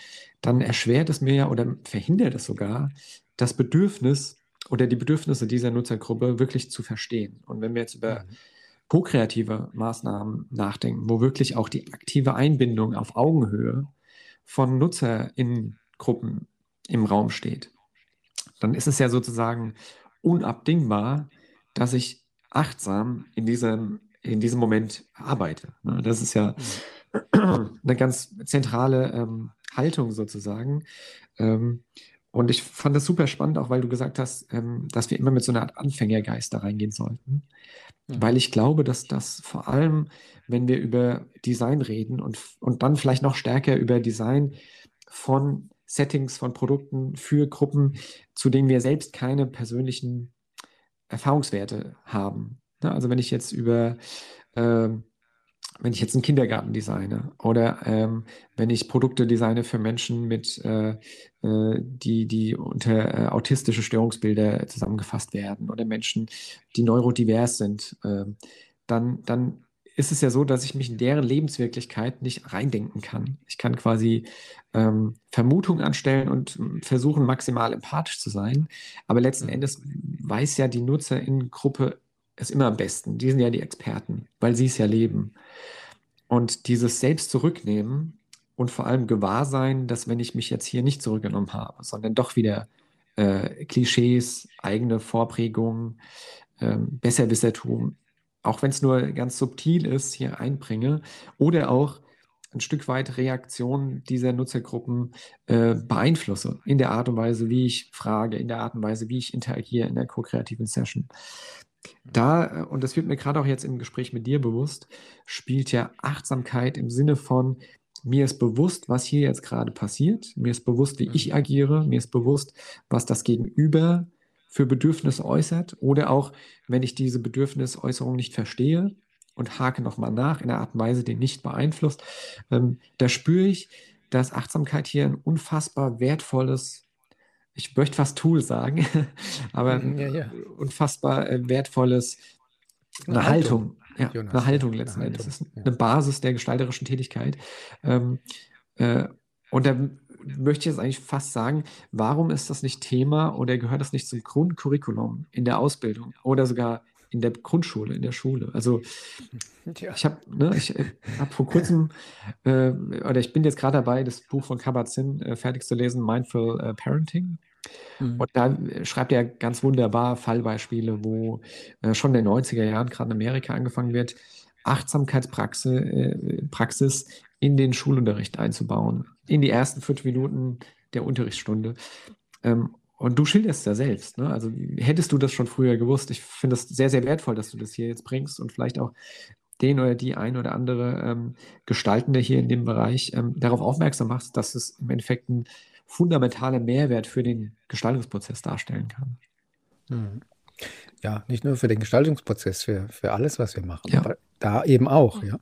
dann erschwert es mir ja oder verhindert es sogar, das Bedürfnis oder die Bedürfnisse dieser Nutzergruppe wirklich zu verstehen. Und wenn wir jetzt über mhm. ko-kreative Maßnahmen nachdenken, wo wirklich auch die aktive Einbindung auf Augenhöhe von NutzerInnen-Gruppen im Raum steht, dann ist es ja sozusagen unabdingbar, dass ich achtsam in diesem, in diesem Moment arbeite. Ne? Das ist ja mhm. eine ganz zentrale ähm, Haltung sozusagen. Ähm, und ich fand das super spannend, auch weil du gesagt hast, ähm, dass wir immer mit so einer Art Anfängergeist da reingehen sollten. Mhm. Weil ich glaube, dass das vor allem, wenn wir über Design reden und, und dann vielleicht noch stärker über Design von Settings, von Produkten für Gruppen, zu denen wir selbst keine persönlichen Erfahrungswerte haben. Ne? Also wenn ich jetzt über äh, wenn ich jetzt einen Kindergarten designe oder ähm, wenn ich Produkte designe für Menschen mit, äh, äh, die, die unter äh, autistische Störungsbilder zusammengefasst werden oder Menschen, die neurodivers sind, ähm, dann, dann ist es ja so, dass ich mich in deren Lebenswirklichkeit nicht reindenken kann. Ich kann quasi ähm, Vermutungen anstellen und hm, versuchen, maximal empathisch zu sein. Aber letzten. Endes weiß ja die Nutzerinnengruppe es immer am besten. Die sind ja die Experten, weil sie es ja leben. Und dieses Selbst zurücknehmen und vor allem gewahr sein, dass wenn ich mich jetzt hier nicht zurückgenommen habe, sondern doch wieder äh, Klischees, eigene Vorprägungen, äh, Besserwissertum, auch wenn es nur ganz subtil ist, hier einbringe oder auch ein Stück weit Reaktionen dieser Nutzergruppen äh, beeinflusse in der Art und Weise, wie ich frage, in der Art und Weise, wie ich interagiere in der co-kreativen Session. Da, äh, und das wird mir gerade auch jetzt im Gespräch mit dir bewusst, spielt ja Achtsamkeit im Sinne von, mir ist bewusst, was hier jetzt gerade passiert, mir ist bewusst, wie ich mhm. agiere, mir ist bewusst, was das Gegenüber für Bedürfnisse äußert oder auch, wenn ich diese Bedürfnisäußerung nicht verstehe und hake nochmal nach in einer Art und Weise, die nicht beeinflusst, ähm, da spüre ich, dass Achtsamkeit hier ein unfassbar wertvolles ich möchte fast Tool sagen, [laughs] aber mhm, ja, ja. unfassbar äh, wertvolles, eine, eine Haltung. Haltung. Ja, eine Haltung letzten Endes. Das ist eine Basis der gestalterischen Tätigkeit. Ähm, äh, und da möchte ich jetzt eigentlich fast sagen, warum ist das nicht Thema oder gehört das nicht zum Grundcurriculum in der Ausbildung oder sogar in der Grundschule, in der Schule. Also [laughs] ja. ich habe ne, ich, äh, hab vor kurzem, äh, oder ich bin jetzt gerade dabei, das Buch von Kabat-Zinn äh, fertig zu lesen, Mindful äh, Parenting. Mhm. Und da schreibt er ganz wunderbar Fallbeispiele, wo äh, schon in den 90er Jahren gerade in Amerika angefangen wird, Achtsamkeitspraxis äh, Praxis in den Schulunterricht einzubauen, in die ersten fünf Minuten der Unterrichtsstunde. Ähm, und du schilderst ja selbst, ne? Also hättest du das schon früher gewusst? Ich finde es sehr, sehr wertvoll, dass du das hier jetzt bringst und vielleicht auch den oder die ein oder andere ähm, Gestaltende hier in dem Bereich ähm, darauf aufmerksam machst, dass es im Endeffekt ein fundamentaler Mehrwert für den Gestaltungsprozess darstellen kann. Mhm. Ja, nicht nur für den Gestaltungsprozess, für, für alles, was wir machen, ja. aber da eben auch, ja.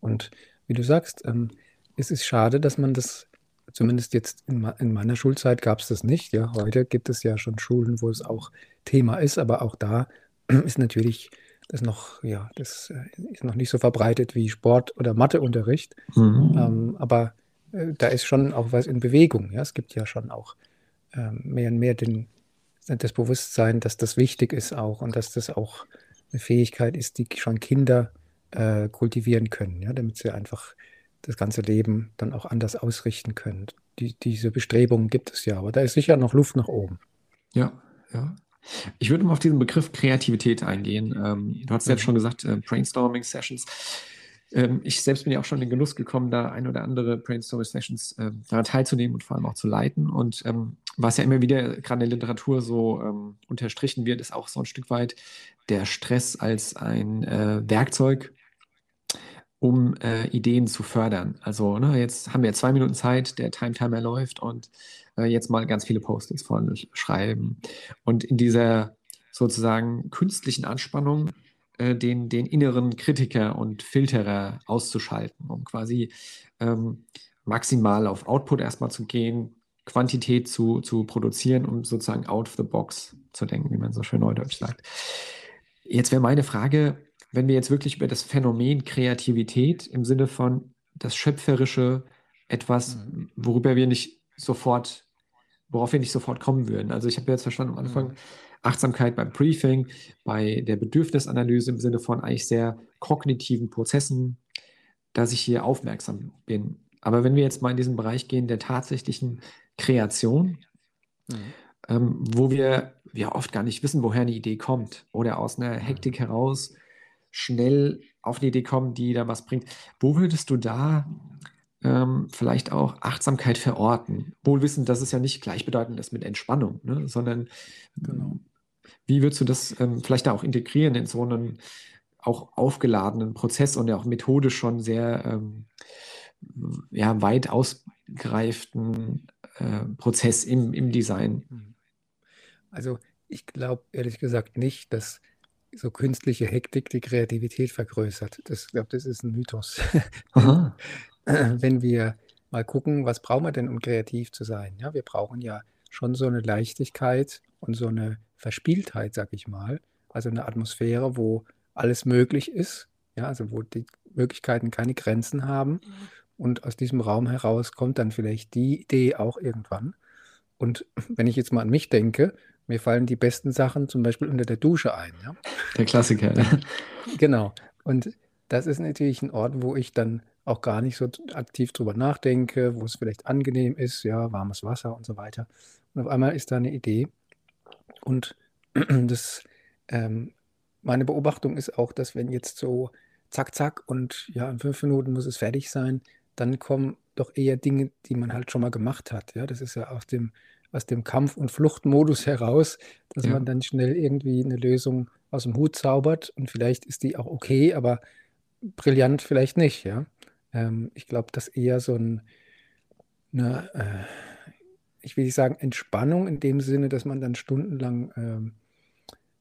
Und wie du sagst, ähm, es ist schade, dass man das Zumindest jetzt in, in meiner Schulzeit gab es das nicht. Ja, heute gibt es ja schon Schulen, wo es auch Thema ist, aber auch da [clears throat] ist natürlich das noch, ja, das äh, ist noch nicht so verbreitet wie Sport- oder Matheunterricht. Mhm. Ähm, aber äh, da ist schon auch was in Bewegung. Ja, es gibt ja schon auch ähm, mehr und mehr den, das Bewusstsein, dass das wichtig ist auch und dass das auch eine Fähigkeit ist, die schon Kinder äh, kultivieren können, ja, damit sie einfach das ganze Leben dann auch anders ausrichten können. Die, diese Bestrebungen gibt es ja, aber da ist sicher noch Luft nach oben. Ja, ja. Ich würde mal auf diesen Begriff Kreativität eingehen. Ähm, du hast ja jetzt mhm. schon gesagt, äh, Brainstorming-Sessions. Ähm, ich selbst bin ja auch schon in den Genuss gekommen, da ein oder andere Brainstorming-Sessions äh, daran teilzunehmen und vor allem auch zu leiten. Und ähm, was ja immer wieder gerade in der Literatur so ähm, unterstrichen wird, ist auch so ein Stück weit der Stress als ein äh, Werkzeug um äh, Ideen zu fördern. Also ne, jetzt haben wir zwei Minuten Zeit, der Time-Timer läuft und äh, jetzt mal ganz viele Post-its voll schreiben. Und in dieser sozusagen künstlichen Anspannung äh, den, den inneren Kritiker und Filterer auszuschalten, um quasi ähm, maximal auf Output erstmal zu gehen, Quantität zu, zu produzieren, um sozusagen out of the box zu denken, wie man so schön neudeutsch sagt. Jetzt wäre meine Frage, wenn wir jetzt wirklich über das Phänomen Kreativität im Sinne von das Schöpferische, etwas, mhm. worüber wir nicht sofort, worauf wir nicht sofort kommen würden. Also ich habe jetzt verstanden am Anfang, mhm. Achtsamkeit beim Briefing, bei der Bedürfnisanalyse im Sinne von eigentlich sehr kognitiven Prozessen, dass ich hier aufmerksam bin. Aber wenn wir jetzt mal in diesen Bereich gehen der tatsächlichen Kreation, mhm. ähm, wo wir wir oft gar nicht wissen, woher eine Idee kommt oder aus einer Hektik heraus schnell auf eine Idee kommen, die da was bringt. Wo würdest du da ähm, vielleicht auch Achtsamkeit verorten? Wohl wissen, dass es ja nicht gleichbedeutend ist mit Entspannung, ne? sondern genau. wie würdest du das ähm, vielleicht da auch integrieren in so einen auch aufgeladenen Prozess und ja auch methodisch schon sehr ähm, ja, weit ausgereiften äh, Prozess im, im Design? Mhm. Also ich glaube ehrlich gesagt nicht, dass so künstliche Hektik die Kreativität vergrößert. Das, ich glaube, das ist ein Mythos. [laughs] [clears throat] Wenn wir mal gucken, was brauchen wir denn, um kreativ zu sein? Ja, wir brauchen ja schon so eine Leichtigkeit und so eine Verspieltheit, sag ich mal. Also eine Atmosphäre, wo alles möglich ist. Ja, also wo die Möglichkeiten keine Grenzen haben. Und aus diesem Raum heraus kommt dann vielleicht die Idee auch irgendwann. Und [clears throat] wenn ich jetzt mal an mich denke, mir fallen die besten Sachen zum Beispiel unter der Dusche ein. Ja? Der Klassiker. Ne? Genau. Und das ist natürlich ein Ort, wo ich dann auch gar nicht so aktiv drüber nachdenke, wo es vielleicht angenehm ist, ja, warmes Wasser und so weiter. Und auf einmal ist da eine Idee. Und [clears throat] das, ähm, meine Beobachtung ist auch, dass wenn jetzt so zack, zack und ja, in fünf Minuten muss es fertig sein, dann kommen doch eher Dinge, die man halt schon mal gemacht hat. Ja, das ist ja aus dem aus dem Kampf- und Fluchtmodus heraus, dass ja. man dann schnell irgendwie eine Lösung aus dem Hut zaubert und vielleicht ist die auch okay, aber brillant vielleicht nicht, ja. Ähm, ich glaube, dass eher so ein, eine, äh, ich will nicht sagen Entspannung in dem Sinne, dass man dann stundenlang ähm,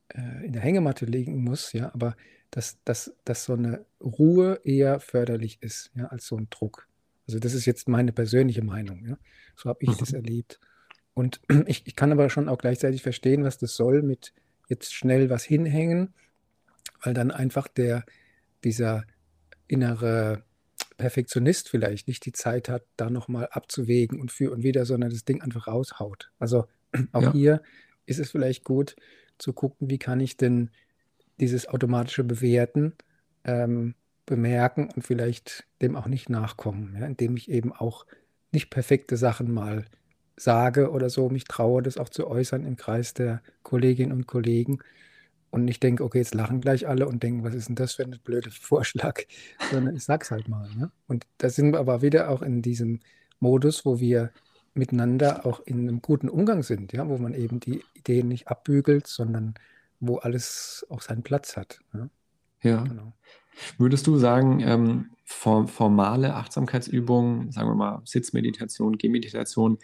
äh, in der Hängematte liegen muss, ja, aber dass, dass, dass so eine Ruhe eher förderlich ist, ja, als so ein Druck. Also das ist jetzt meine persönliche Meinung, ja. So habe ich mhm. das erlebt. Und [clears throat] ich, ich kann aber schon auch gleichzeitig verstehen, was das soll mit jetzt schnell was hinhängen, weil dann einfach der, dieser innere Perfektionist vielleicht nicht die Zeit hat, da nochmal abzuwägen und für und wieder, sondern das Ding einfach raushaut. Also [clears throat] auch ja. hier ist es vielleicht gut zu gucken, wie kann ich denn dieses automatische Bewerten ähm, bemerken und vielleicht dem auch nicht nachkommen, ja, indem ich eben auch nicht perfekte Sachen mal sage oder so, mich traue, das auch zu äußern im Kreis der Kolleginnen und Kollegen. Und ich denke, okay, jetzt lachen gleich alle und denken, was ist denn das für ein blöder [laughs] Vorschlag? Sondern ich sag's halt mal. Ne? Und da sind wir aber wieder auch in diesem Modus, wo wir miteinander auch in einem guten Umgang sind, ja, wo man eben die Ideen nicht abbügelt, sondern wo alles auch seinen Platz hat. Ja. ja. Genau. Würdest du sagen, ähm, formale Achtsamkeitsübungen, sagen wir mal Sitzmeditation, Gehmeditation,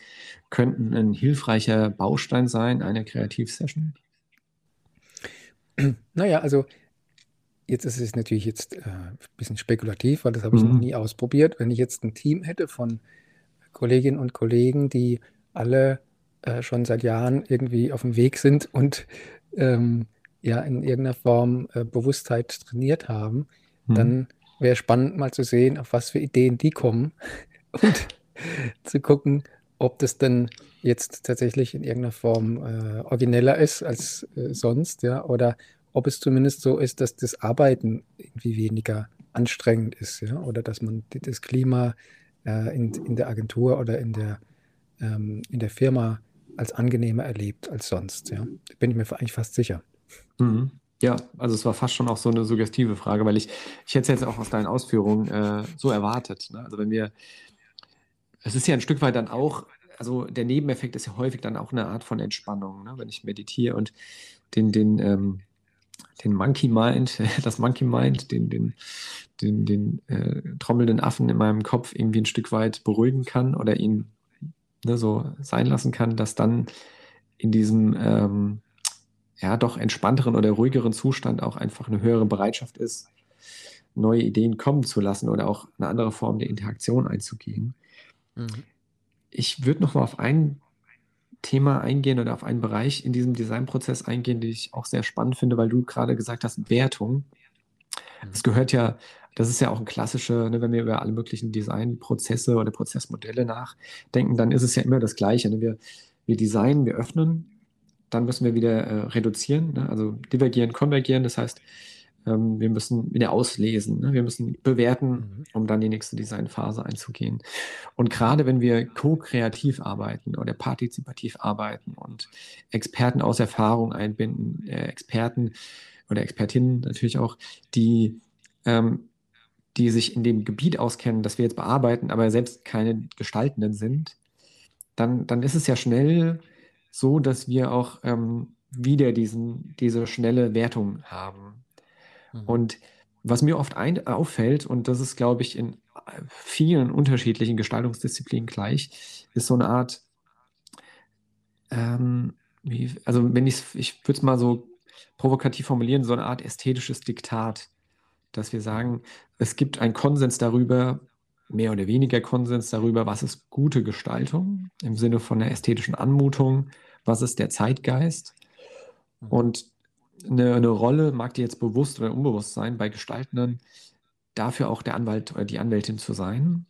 könnten ein hilfreicher Baustein sein einer Kreativsession? Naja, also jetzt ist es natürlich jetzt äh, ein bisschen spekulativ, weil das habe ich mhm. noch nie ausprobiert. Wenn ich jetzt ein Team hätte von Kolleginnen und Kollegen, die alle äh, schon seit Jahren irgendwie auf dem Weg sind und ähm, ja in irgendeiner Form äh, Bewusstheit trainiert haben, mhm. dann wäre spannend mal zu sehen, auf was für Ideen die kommen [laughs] und zu gucken, ob das dann jetzt tatsächlich in irgendeiner Form äh, origineller ist als äh, sonst, ja, oder ob es zumindest so ist, dass das Arbeiten irgendwie weniger anstrengend ist, ja, oder dass man das Klima äh, in, in der Agentur oder in der, ähm, in der Firma als angenehmer erlebt als sonst, ja. Da bin ich mir eigentlich fast sicher. Mhm. Ja, also es war fast schon auch so eine suggestive Frage, weil ich, ich hätte es jetzt auch aus deinen Ausführungen äh, so erwartet. Ne? Also wenn wir, es ist ja ein Stück weit dann auch, also der Nebeneffekt ist ja häufig dann auch eine Art von Entspannung, ne? wenn ich meditiere und den, den, ähm, den Monkey Mind, [laughs] das Monkey Mind, den, den, den, den äh, trommelnden Affen in meinem Kopf irgendwie ein Stück weit beruhigen kann oder ihn ne, so sein lassen kann, dass dann in diesem ähm, ja, doch entspannteren oder ruhigeren Zustand auch einfach eine höhere Bereitschaft ist, neue Ideen kommen zu lassen oder auch eine andere Form der Interaktion einzugehen. Mhm. Ich würde noch mal auf ein Thema eingehen oder auf einen Bereich in diesem Designprozess eingehen, den ich auch sehr spannend finde, weil du gerade gesagt hast, Wertung. Mhm. Das gehört ja, das ist ja auch ein klassischer, ne, wenn wir über alle möglichen Designprozesse oder Prozessmodelle nachdenken, dann ist es ja immer das Gleiche. Ne? Wir, wir designen, wir öffnen dann müssen wir wieder äh, reduzieren, ne? also divergieren, konvergieren. Das heißt, ähm, wir müssen wieder auslesen, ne? wir müssen bewerten, mhm. um dann die nächste Designphase einzugehen. Und gerade wenn wir ko-kreativ arbeiten oder partizipativ arbeiten und Experten aus Erfahrung einbinden, äh, Experten oder Expertinnen natürlich auch, die ähm, die sich in dem Gebiet auskennen, das wir jetzt bearbeiten, aber selbst keine Gestaltenden sind, dann, dann ist es ja schnell so, dass wir auch ähm, wieder diesen, diese schnelle Wertung haben. Mhm. Und was mir oft ein, auffällt, und das ist, glaube ich, in vielen unterschiedlichen Gestaltungsdisziplinen gleich, ist so eine Art, ähm, wie, also wenn ich ich würde es mal so provokativ formulieren, so eine Art ästhetisches Diktat, dass wir sagen, es gibt einen Konsens darüber, mehr oder weniger Konsens darüber, was ist gute Gestaltung im Sinne von der ästhetischen Anmutung, was ist der Zeitgeist. Mhm. Und eine, eine Rolle mag dir jetzt bewusst oder unbewusst sein, bei Gestaltenden dafür auch der Anwalt oder die Anwältin zu sein.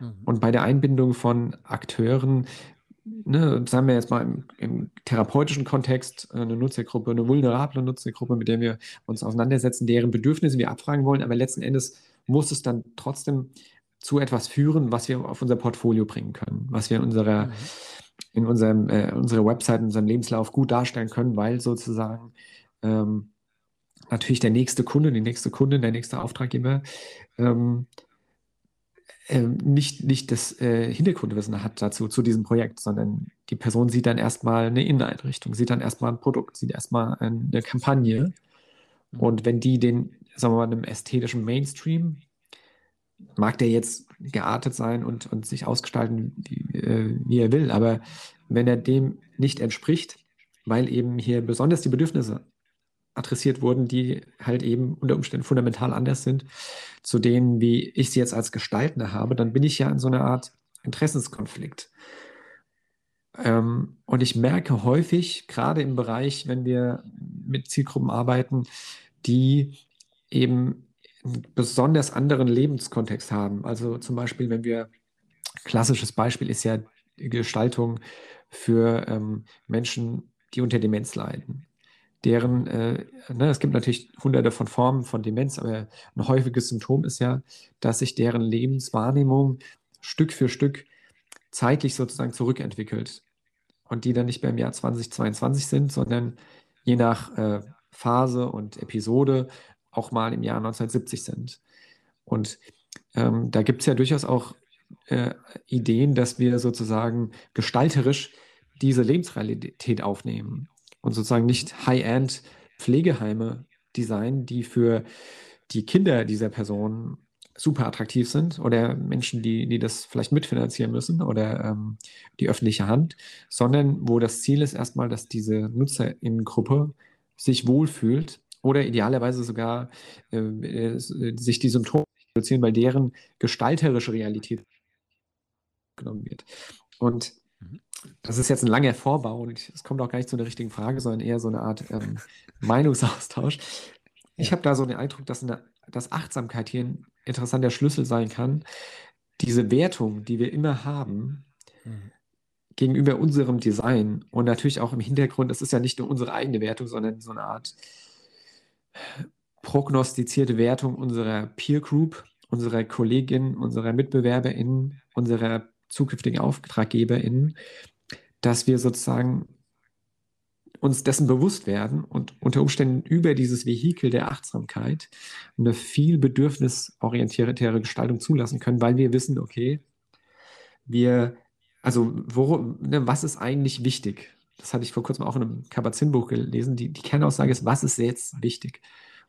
Mhm. Und bei der Einbindung von Akteuren, ne, sagen wir jetzt mal im, im, therapeutischen Kontext, eine Nutzergruppe, eine vulnerable Nutzergruppe, mit der wir uns auseinandersetzen, deren Bedürfnisse wir abfragen wollen, aber letzten Endes muss es dann trotzdem zu etwas führen, was wir auf unser Portfolio bringen können, was wir in unserer, mhm. in unserem, äh, unserer Website, in unserem Lebenslauf gut darstellen können, weil sozusagen ähm, natürlich der nächste Kunde, die nächste Kundin, der nächste Auftraggeber ähm, äh, nicht, nicht das äh, Hintergrundwissen hat dazu, zu diesem Projekt, sondern die Person sieht dann erstmal eine Inneneinrichtung, sieht dann erstmal ein Produkt, sieht erstmal eine Kampagne. Mhm. Und wenn die den, sagen wir mal, einem ästhetischen Mainstream, mag der jetzt geartet sein und, und sich ausgestalten, wie, äh, wie er will, aber wenn er dem nicht entspricht, weil eben hier besonders die Bedürfnisse adressiert wurden, die halt eben unter Umständen fundamental anders sind zu denen, wie ich sie jetzt als Gestaltende habe, dann bin ich ja in so einer Art Interessenskonflikt. Ähm, und ich merke häufig, gerade im Bereich, wenn wir mit Zielgruppen arbeiten, die eben besonders anderen Lebenskontext haben. Also zum Beispiel, wenn wir, klassisches Beispiel ist ja Gestaltung für ähm, Menschen, die unter Demenz leiden deren, äh, ne, es gibt natürlich hunderte von Formen von Demenz, aber ein häufiges Symptom ist ja, dass sich deren Lebenswahrnehmung Stück für Stück zeitlich sozusagen zurückentwickelt. Und die dann nicht mehr im Jahr 2022 sind, sondern je nach äh, Phase und Episode auch mal im Jahr 1970 sind. Und ähm, da gibt es ja durchaus auch äh, Ideen, dass wir sozusagen gestalterisch diese Lebensrealität aufnehmen und sozusagen nicht High-End Pflegeheime designen, die für die Kinder dieser Person super attraktiv sind oder Menschen, die, die das vielleicht mitfinanzieren müssen oder ähm, die öffentliche Hand, sondern wo das Ziel ist erstmal, dass diese Nutzerinnengruppe sich wohlfühlt oder idealerweise sogar äh, äh, sich die Symptome reduzieren, weil deren gestalterische Realität genommen wird. Und mhm das ist jetzt ein langer Vorbau und es kommt auch gar nicht zu einer richtigen Frage, sondern eher so eine Art ähm, [laughs] Meinungsaustausch. Ich habe da so den Eindruck, dass, eine, dass Achtsamkeit hier ein interessanter Schlüssel sein kann. Diese Wertung, die wir immer haben, mhm. gegenüber unserem Design und natürlich auch im Hintergrund, das ist ja nicht nur unsere eigene Wertung, sondern so eine Art prognostizierte Wertung unserer Peer Group, unserer Kolleginnen, unserer MitbewerberInnen, unserer zukünftigen AuftraggeberInnen, dass wir sozusagen uns dessen bewusst werden und unter Umständen über dieses Vehikel der Achtsamkeit eine viel bedürfnisorientiertere Gestaltung zulassen können, weil wir wissen, okay, wir, also wo, ne, was ist eigentlich wichtig? Das hatte ich vor kurzem auch in einem Kabat-Zinn-Buch gelesen. Die, die Kernaussage ist, was ist jetzt wichtig?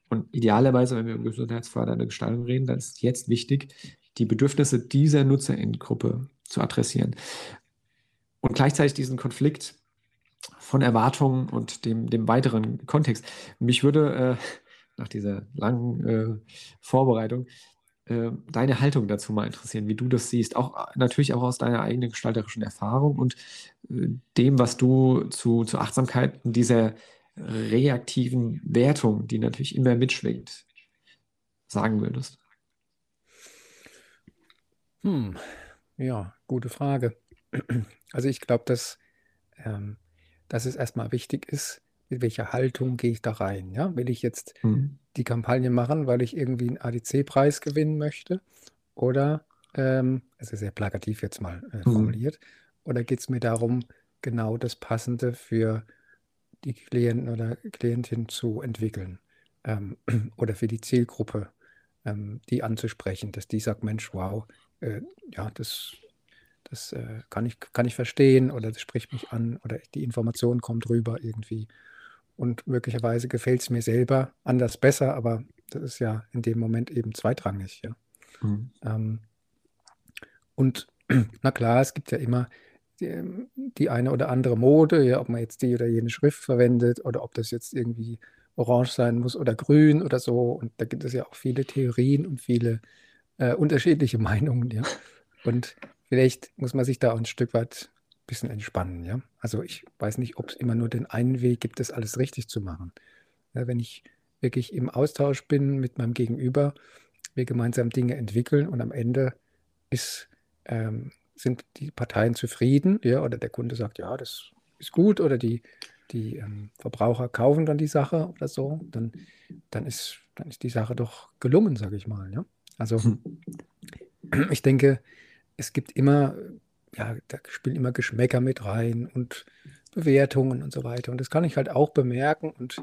Und idealerweise, wenn wir über gesundheitsfördernde Gestaltung reden, dann ist jetzt wichtig, die Bedürfnisse dieser Nutzerinnengruppe zu adressieren. Und gleichzeitig diesen Konflikt von Erwartungen und dem, dem weiteren Kontext. Mich würde äh, nach dieser langen äh, Vorbereitung äh, deine Haltung dazu mal interessieren, wie du das siehst. Auch natürlich auch aus deiner eigenen gestalterischen Erfahrung und äh, dem, was du zu, zu Achtsamkeit und dieser reaktiven Wertung, die natürlich immer mitschwingt, sagen würdest. Hm, ja, gute Frage. Also ich glaube, dass, ähm, dass es erstmal wichtig ist, mit welcher Haltung gehe ich da rein. Ja? Will ich jetzt Mhm. Die Kampagne machen, weil ich irgendwie einen ADC-Preis gewinnen möchte? Oder, ähm, also sehr plakativ jetzt mal äh, Mhm. formuliert, oder geht es mir darum, genau das Passende für die Klienten oder Klientin zu entwickeln ähm, [clears throat] oder für die Zielgruppe, ähm, die anzusprechen, dass die sagt, Mensch, wow, äh, ja, das, das äh, kann, ich, kann ich verstehen oder das spricht mich an oder die Information kommt rüber irgendwie. Und möglicherweise gefällt es mir selber anders besser, aber das ist ja in dem Moment eben zweitrangig, ja. Mhm. Ähm, und [clears throat] na klar, es gibt ja immer die, die, eine oder andere Mode, ja, ob man jetzt die oder jene Schrift verwendet oder ob das jetzt irgendwie orange sein muss oder grün oder so. Und da gibt es ja auch viele Theorien und viele äh, unterschiedliche [laughs] Meinungen, ja. Und vielleicht muss man sich da auch ein Stück weit bisschen entspannen, ja. Also ich weiß nicht, ob es immer nur den einen Weg gibt, das alles richtig zu machen. Ja, wenn ich wirklich im Austausch bin mit meinem Gegenüber, wir gemeinsam Dinge entwickeln und am Ende ist, ähm, sind die Parteien zufrieden, ja, oder der Kunde sagt, ja, das ist gut, oder die, die ähm, Verbraucher kaufen dann die Sache oder so, dann, dann, ist, dann ist die Sache doch gelungen, sage ich mal. Ja? Also hm. ich denke, es gibt immer, ja, da spielen immer Geschmäcker mit rein und Bewertungen und so weiter. Und das kann ich halt auch bemerken und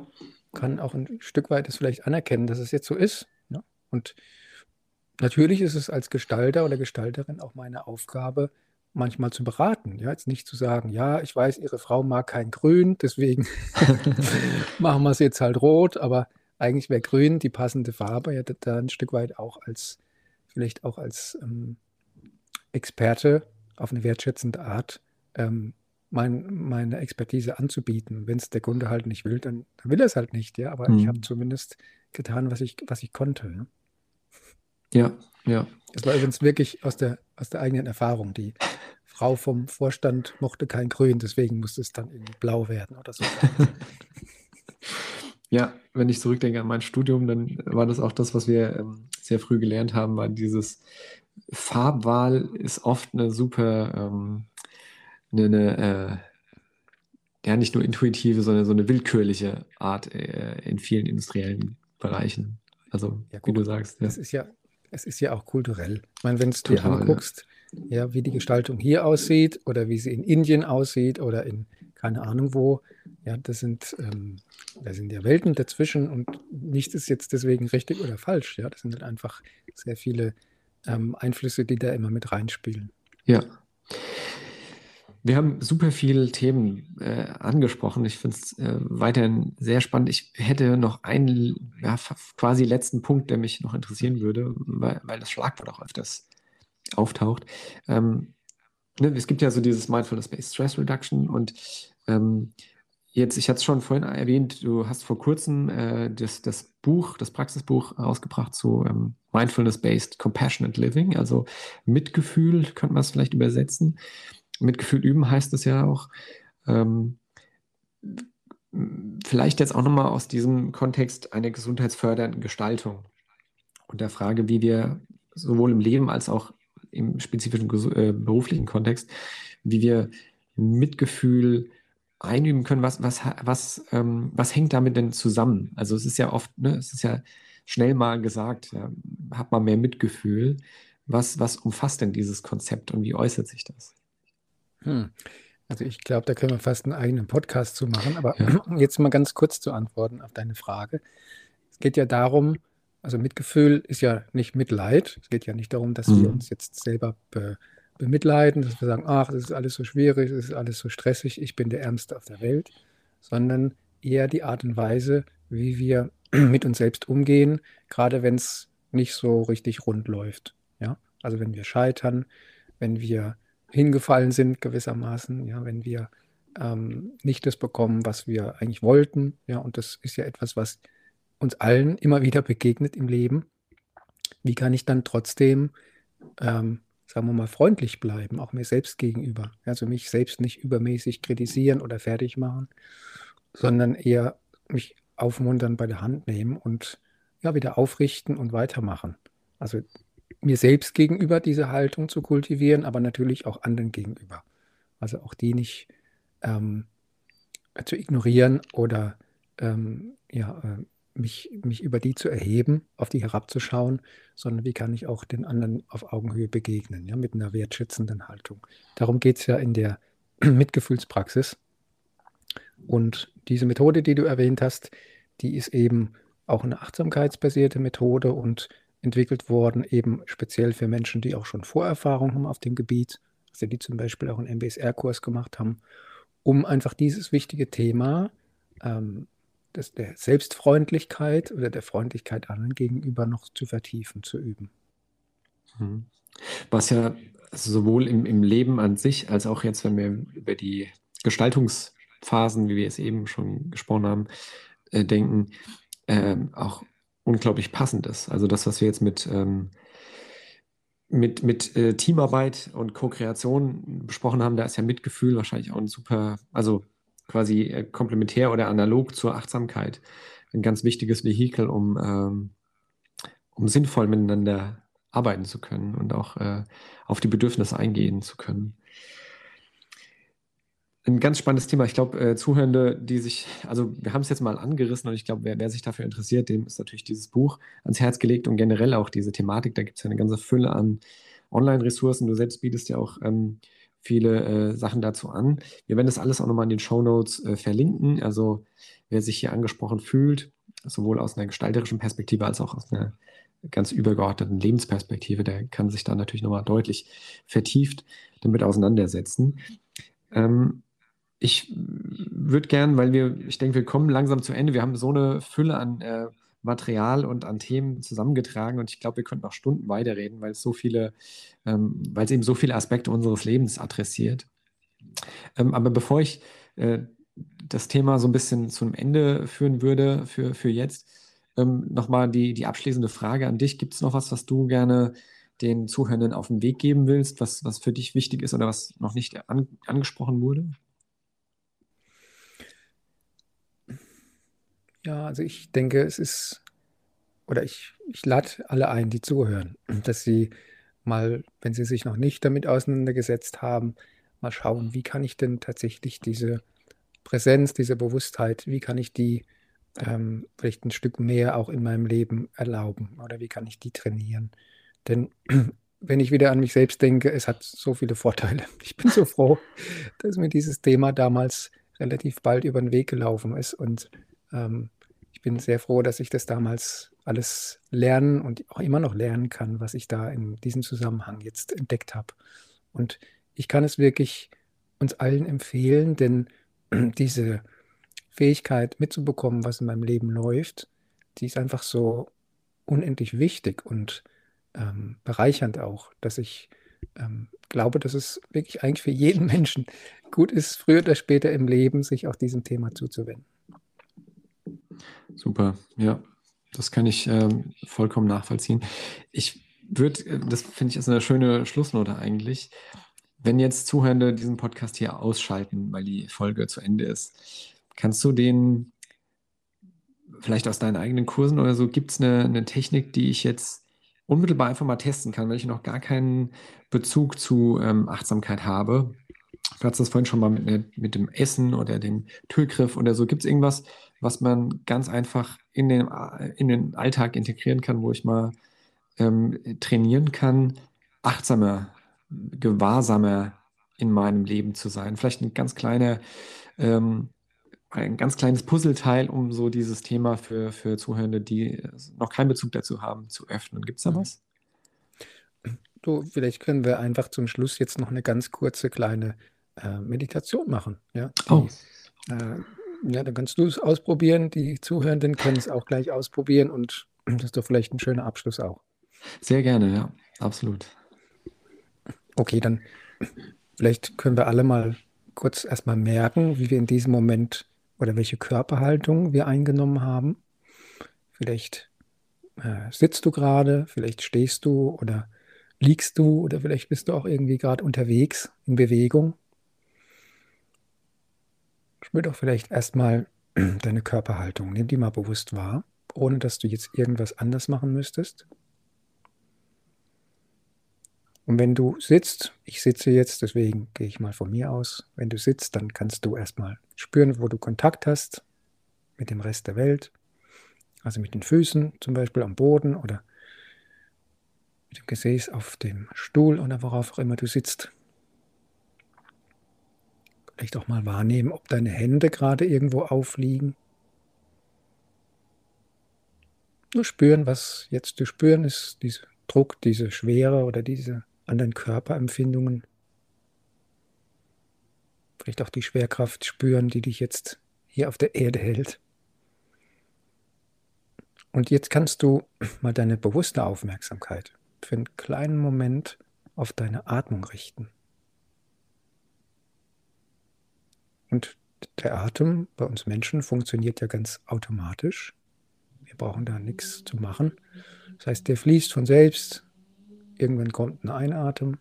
kann auch ein Stück weit das vielleicht anerkennen, dass es jetzt so ist. Ja? Und natürlich ist es als Gestalter oder Gestalterin auch meine Aufgabe, manchmal zu beraten. Ja, jetzt nicht zu sagen, ja, ich weiß, Ihre Frau mag kein Grün, deswegen [laughs] [laughs] machen wir es jetzt halt rot, aber eigentlich wäre Grün die passende Farbe, ja, da ein Stück weit auch als, vielleicht auch als ähm, Experte auf eine wertschätzende Art ähm, mein, meine Expertise anzubieten. Wenn es der Kunde halt nicht will, dann, dann will er es halt nicht, ja. Aber mhm. ich habe zumindest getan, was ich, was ich konnte. Ja, ja. ja. Das war übrigens wirklich aus der, aus der eigenen Erfahrung. Die Frau vom Vorstand mochte kein Grün, deswegen musste es dann irgendwie blau werden oder so. [laughs] ja, wenn ich zurückdenke an mein Studium, dann war das auch das, was wir ähm, sehr früh gelernt haben, war dieses Farbwahl ist oft eine super, ähm, eine, eine äh, ja nicht nur intuitive, sondern so eine willkürliche Art äh, in vielen industriellen Bereichen. Also, ja, wie du sagst. Ja. Das ist ja, es ist ja auch kulturell. Ich meine, wenn du dir anguckst, ja. ja. wie die Gestaltung hier aussieht oder wie sie in Indien aussieht oder in keine Ahnung wo, ja, das sind, ähm, da sind ja Welten dazwischen und nichts ist jetzt deswegen richtig oder falsch. Ja, das sind halt einfach sehr viele ähm, Einflüsse, die da immer mit reinspielen. Ja. Wir haben super viele Themen äh, angesprochen. Ich finde es äh, weiterhin sehr spannend. Ich hätte noch einen ja, quasi letzten Punkt, der mich noch interessieren würde, weil, weil das Schlagwort auch öfters auftaucht. Ähm, ne, es gibt ja so dieses Mindfulness-Based Stress Reduction und ähm, jetzt, ich hatte es schon vorhin erwähnt, du hast vor kurzem äh, das, das Buch, das Praxisbuch rausgebracht zu ähm, Mindfulness-Based Compassionate Living, also Mitgefühl, könnte man es vielleicht übersetzen. Mitgefühl üben heißt es ja auch. Ähm, vielleicht jetzt auch nochmal aus diesem Kontext einer gesundheitsfördernden Gestaltung und der Frage, wie wir sowohl im Leben als auch im spezifischen äh, beruflichen Kontext, wie wir Mitgefühl einüben können, was, was, was, ähm, was hängt damit denn zusammen? Also es ist ja oft, ne, es ist ja schnell mal gesagt, ja, hat man mehr Mitgefühl. Was, was umfasst denn dieses Konzept und wie äußert sich das? Hm. Also ich glaube, da können wir fast einen eigenen Podcast zu machen, aber ja. [clears throat] jetzt mal ganz kurz zu antworten auf deine Frage. Es geht ja darum, also Mitgefühl ist ja nicht Mitleid. Es geht ja nicht darum, dass mhm. wir uns jetzt selber be, bemitleiden, dass wir sagen, ach, das ist alles so schwierig, das ist alles so stressig, ich bin der Ärmste auf der Welt, sondern eher die Art und Weise, wie wir [clears throat] mit uns selbst umgehen, gerade wenn es nicht so richtig rund läuft. Ja? Also wenn wir scheitern, wenn wir hingefallen sind gewissermaßen, ja, wenn wir ähm, nicht das bekommen, was wir eigentlich wollten, ja, und das ist ja etwas, was uns allen immer wieder begegnet im Leben. Wie kann ich dann trotzdem, ähm, sagen wir mal, freundlich bleiben, auch mir selbst gegenüber? Also mich selbst nicht übermäßig kritisieren oder fertig machen, sondern eher mich aufmuntern, bei der Hand nehmen und ja, wieder aufrichten und weitermachen. Also mir selbst gegenüber diese Haltung zu kultivieren, aber natürlich auch anderen gegenüber. Also auch die nicht ähm, zu ignorieren oder ähm, ja, äh, mich, mich über die zu erheben, auf die herabzuschauen, sondern wie kann ich auch den anderen auf Augenhöhe begegnen, ja, mit einer wertschätzenden Haltung. Darum geht es ja in der [clears throat] Mitgefühlspraxis. Und diese Methode, die du erwähnt hast, die ist eben auch eine achtsamkeitsbasierte Methode und entwickelt worden, eben speziell für Menschen, die auch schon Vorerfahrung haben auf dem Gebiet, also die zum Beispiel auch einen MBSR-Kurs gemacht haben, um einfach dieses wichtige Thema ähm, des, der Selbstfreundlichkeit oder der Freundlichkeit anderen gegenüber noch zu vertiefen, zu üben. Mhm. Was ja sowohl im, im Leben an sich als auch jetzt, wenn wir über die Gestaltungsphasen, wie wir es eben schon gesprochen haben, äh, denken, äh, auch unglaublich passend ist. Also das, was wir jetzt mit, ähm, mit, mit äh, Teamarbeit und Co-Kreation besprochen haben, da ist ja Mitgefühl wahrscheinlich auch ein super, also quasi äh, komplementär oder analog zur Achtsamkeit ein ganz wichtiges Vehikel, um, ähm, um sinnvoll miteinander arbeiten zu können und auch äh, auf die Bedürfnisse eingehen zu können. Ein ganz spannendes Thema. Ich glaube, äh, Zuhörende, die sich, also wir haben es jetzt mal angerissen und ich glaube, wer, wer, sich dafür interessiert, dem ist natürlich dieses Buch ans Herz gelegt und generell auch diese Thematik. Da gibt es ja eine ganze Fülle an Online-Ressourcen. Du selbst bietest ja auch ähm, viele äh, Sachen dazu an. Wir werden das alles auch nochmal in den Show Notes äh, verlinken. Also wer sich hier angesprochen fühlt, sowohl aus einer gestalterischen Perspektive als auch aus einer ganz übergeordneten Lebensperspektive, der kann sich da natürlich nochmal deutlich vertieft damit auseinandersetzen. Ähm, ich würde gern, weil wir, ich denke, wir kommen langsam zu Ende. Wir haben so eine Fülle an äh, Material und an Themen zusammengetragen und ich glaube, wir könnten noch Stunden weiterreden, weil es so viele, ähm, weil es eben so viele Aspekte unseres Lebens adressiert. Ähm, aber bevor ich äh, das Thema so ein bisschen zum Ende führen würde für, für jetzt, ähm, nochmal die, die abschließende Frage an dich. Gibt es noch was, was du gerne den Zuhörenden auf den Weg geben willst, was, was für dich wichtig ist oder was noch nicht an, angesprochen wurde? Ja, also ich denke, es ist, oder ich, ich lade alle ein, die zuhören, [clears throat] dass sie mal, wenn sie sich noch nicht damit auseinandergesetzt haben, mal schauen, wie kann ich denn tatsächlich diese Präsenz, diese Bewusstheit, wie kann ich die ähm, vielleicht ein Stück mehr auch in meinem Leben erlauben oder wie kann ich die trainieren? Denn [clears throat] wenn ich wieder an mich selbst denke, es hat so viele Vorteile. [laughs] Ich bin so [laughs] froh, dass mir dieses Thema damals relativ bald über den Weg gelaufen ist und ähm, ich bin sehr froh, dass ich das damals alles lernen und auch immer noch lernen kann, was ich da in diesem Zusammenhang jetzt entdeckt habe. Und ich kann es wirklich uns allen empfehlen, denn [clears throat] diese Fähigkeit mitzubekommen, was in meinem Leben läuft, die ist einfach so unendlich wichtig und ähm, bereichernd auch, dass ich ähm, glaube, dass es wirklich eigentlich für jeden [laughs] Menschen gut ist, früher oder später im Leben sich auch diesem Thema zuzuwenden. Super, ja, das kann ich ähm, vollkommen nachvollziehen. Ich würde, äh, das finde ich ist eine schöne Schlussnote eigentlich. Wenn jetzt Zuhörende diesen Podcast hier ausschalten, weil die Folge zu Ende ist, kannst du den vielleicht aus deinen eigenen Kursen oder so, gibt es eine, eine Technik, die ich jetzt unmittelbar einfach mal testen kann, wenn ich noch gar keinen Bezug zu ähm, Achtsamkeit habe? Du hast das vorhin schon mal mit, mit dem Essen oder dem Türgriff oder so. Gibt es irgendwas, was man ganz einfach in den, in den Alltag integrieren kann, wo ich mal ähm, trainieren kann, achtsamer, gewahrsamer in meinem Leben zu sein? Vielleicht ein ganz kleiner, ähm, ein ganz kleines Puzzleteil, um so dieses Thema für, für Zuhörende, die noch keinen Bezug dazu haben, zu öffnen. Gibt es da was? Du, vielleicht können wir einfach zum Schluss jetzt noch eine ganz kurze kleine äh, Meditation machen. Ja? Oh. Äh, ja, dann kannst du es ausprobieren. Die Zuhörenden können es auch gleich ausprobieren und das ist doch vielleicht ein schöner Abschluss auch. Sehr gerne, ja, absolut. Okay, dann vielleicht können wir alle mal kurz erstmal merken, wie wir in diesem Moment oder welche Körperhaltung wir eingenommen haben. Vielleicht äh, sitzt du gerade, vielleicht stehst du oder liegst du oder vielleicht bist du auch irgendwie gerade unterwegs in Bewegung. Spür doch vielleicht erstmal [clears throat] deine Körperhaltung. Nimm die mal bewusst wahr, ohne dass du jetzt irgendwas anders machen müsstest. Und wenn du sitzt, ich sitze jetzt, deswegen gehe ich mal von mir aus, wenn du sitzt, dann kannst du erstmal spüren, wo du Kontakt hast mit dem Rest der Welt. Also mit den Füßen zum Beispiel am Boden oder mit dem Gesäß auf dem Stuhl oder worauf auch immer du sitzt. Vielleicht auch mal wahrnehmen, ob deine Hände gerade irgendwo aufliegen. Nur spüren, was jetzt zu spüren ist, dieser Druck, diese Schwere oder diese anderen Körperempfindungen. Vielleicht auch die Schwerkraft spüren, die dich jetzt hier auf der Erde hält. Und jetzt kannst du mal deine bewusste Aufmerksamkeit für einen kleinen Moment auf deine Atmung richten. Und der Atem bei uns Menschen funktioniert ja ganz automatisch. Wir brauchen da nichts zu machen. Das heißt, der fließt von selbst. Irgendwann kommt ein Einatmen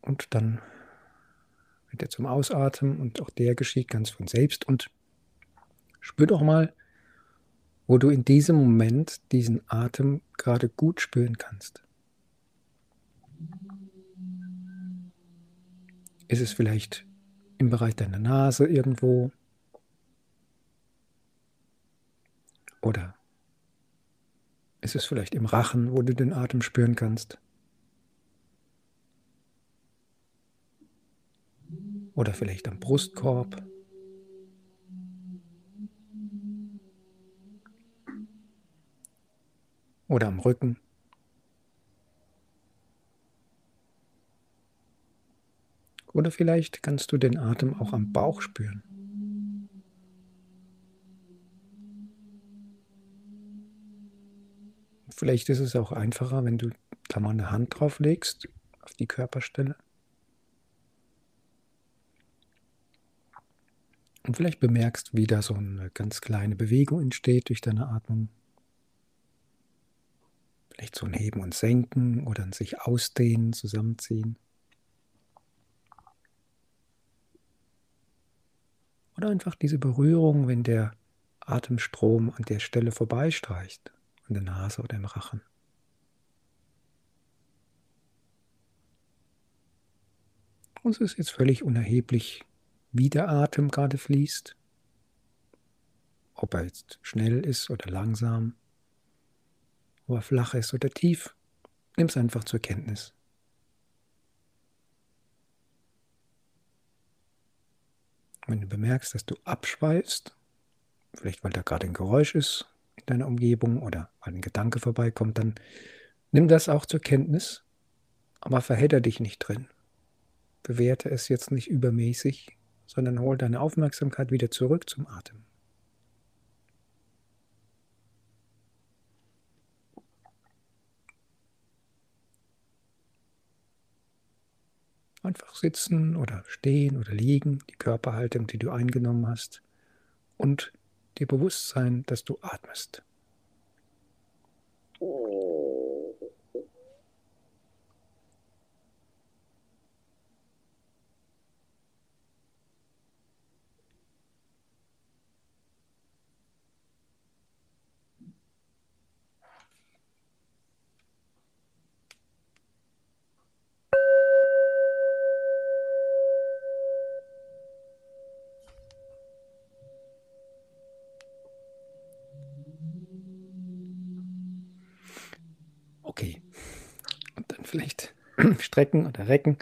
und dann wird er zum Ausatmen und auch der geschieht ganz von selbst. Und spür doch mal, wo du in diesem Moment diesen Atem gerade gut spüren kannst. Ist es vielleicht im Bereich deiner Nase irgendwo? Oder ist es vielleicht im Rachen, wo du den Atem spüren kannst? Oder vielleicht am Brustkorb? Oder am Rücken? Oder vielleicht kannst du den Atem auch am Bauch spüren. Vielleicht ist es auch einfacher, wenn du da mal eine Hand drauf legst, auf die Körperstelle. Und vielleicht bemerkst, wie da so eine ganz kleine Bewegung entsteht durch deine Atmung. Vielleicht so ein Heben und Senken oder ein sich ausdehnen, zusammenziehen. Oder einfach diese Berührung, wenn der Atemstrom an der Stelle vorbeistreicht, an der Nase oder im Rachen. Und es ist jetzt völlig unerheblich, wie der Atem gerade fließt, ob er jetzt schnell ist oder langsam, ob er flach ist oder tief. Nimm es einfach zur Kenntnis. Wenn du bemerkst, dass du abschweifst, vielleicht weil da gerade ein Geräusch ist in deiner Umgebung oder weil ein Gedanke vorbeikommt, dann nimm das auch zur Kenntnis, aber verhedder dich nicht drin. Bewerte es jetzt nicht übermäßig, sondern hol deine Aufmerksamkeit wieder zurück zum Atem. Einfach sitzen oder stehen oder liegen, die Körperhaltung, die du eingenommen hast und dir bewusst sein, dass du atmest. Okay. Und dann vielleicht strecken oder recken.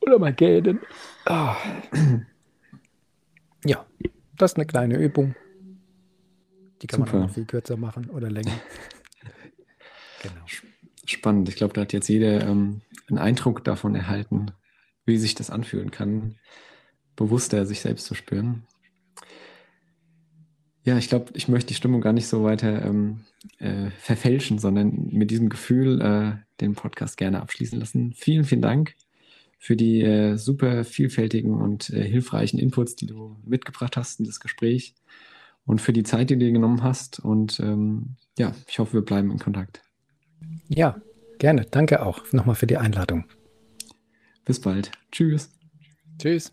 Oder mal gähnen. Oh. [clears throat] Ja, das ist eine kleine Übung. Die kann Super. man auch noch viel kürzer machen oder länger. [laughs] genau. Spannend. Ich glaube, da hat jetzt jeder ähm, einen Eindruck davon erhalten, wie sich das anfühlen kann, bewusster sich selbst zu spüren. Ja, ich glaube, ich möchte die Stimmung gar nicht so weiter ähm, äh, verfälschen, sondern mit diesem Gefühl äh, den Podcast gerne abschließen lassen. Vielen, vielen Dank für die äh, super vielfältigen und äh, hilfreichen Inputs, die du mitgebracht hast in das Gespräch und für die Zeit, die du dir genommen hast. Und ähm, ja, ich hoffe, wir bleiben in Kontakt. Ja, gerne. Danke auch nochmal für die Einladung. Bis bald. Tschüss. Tschüss.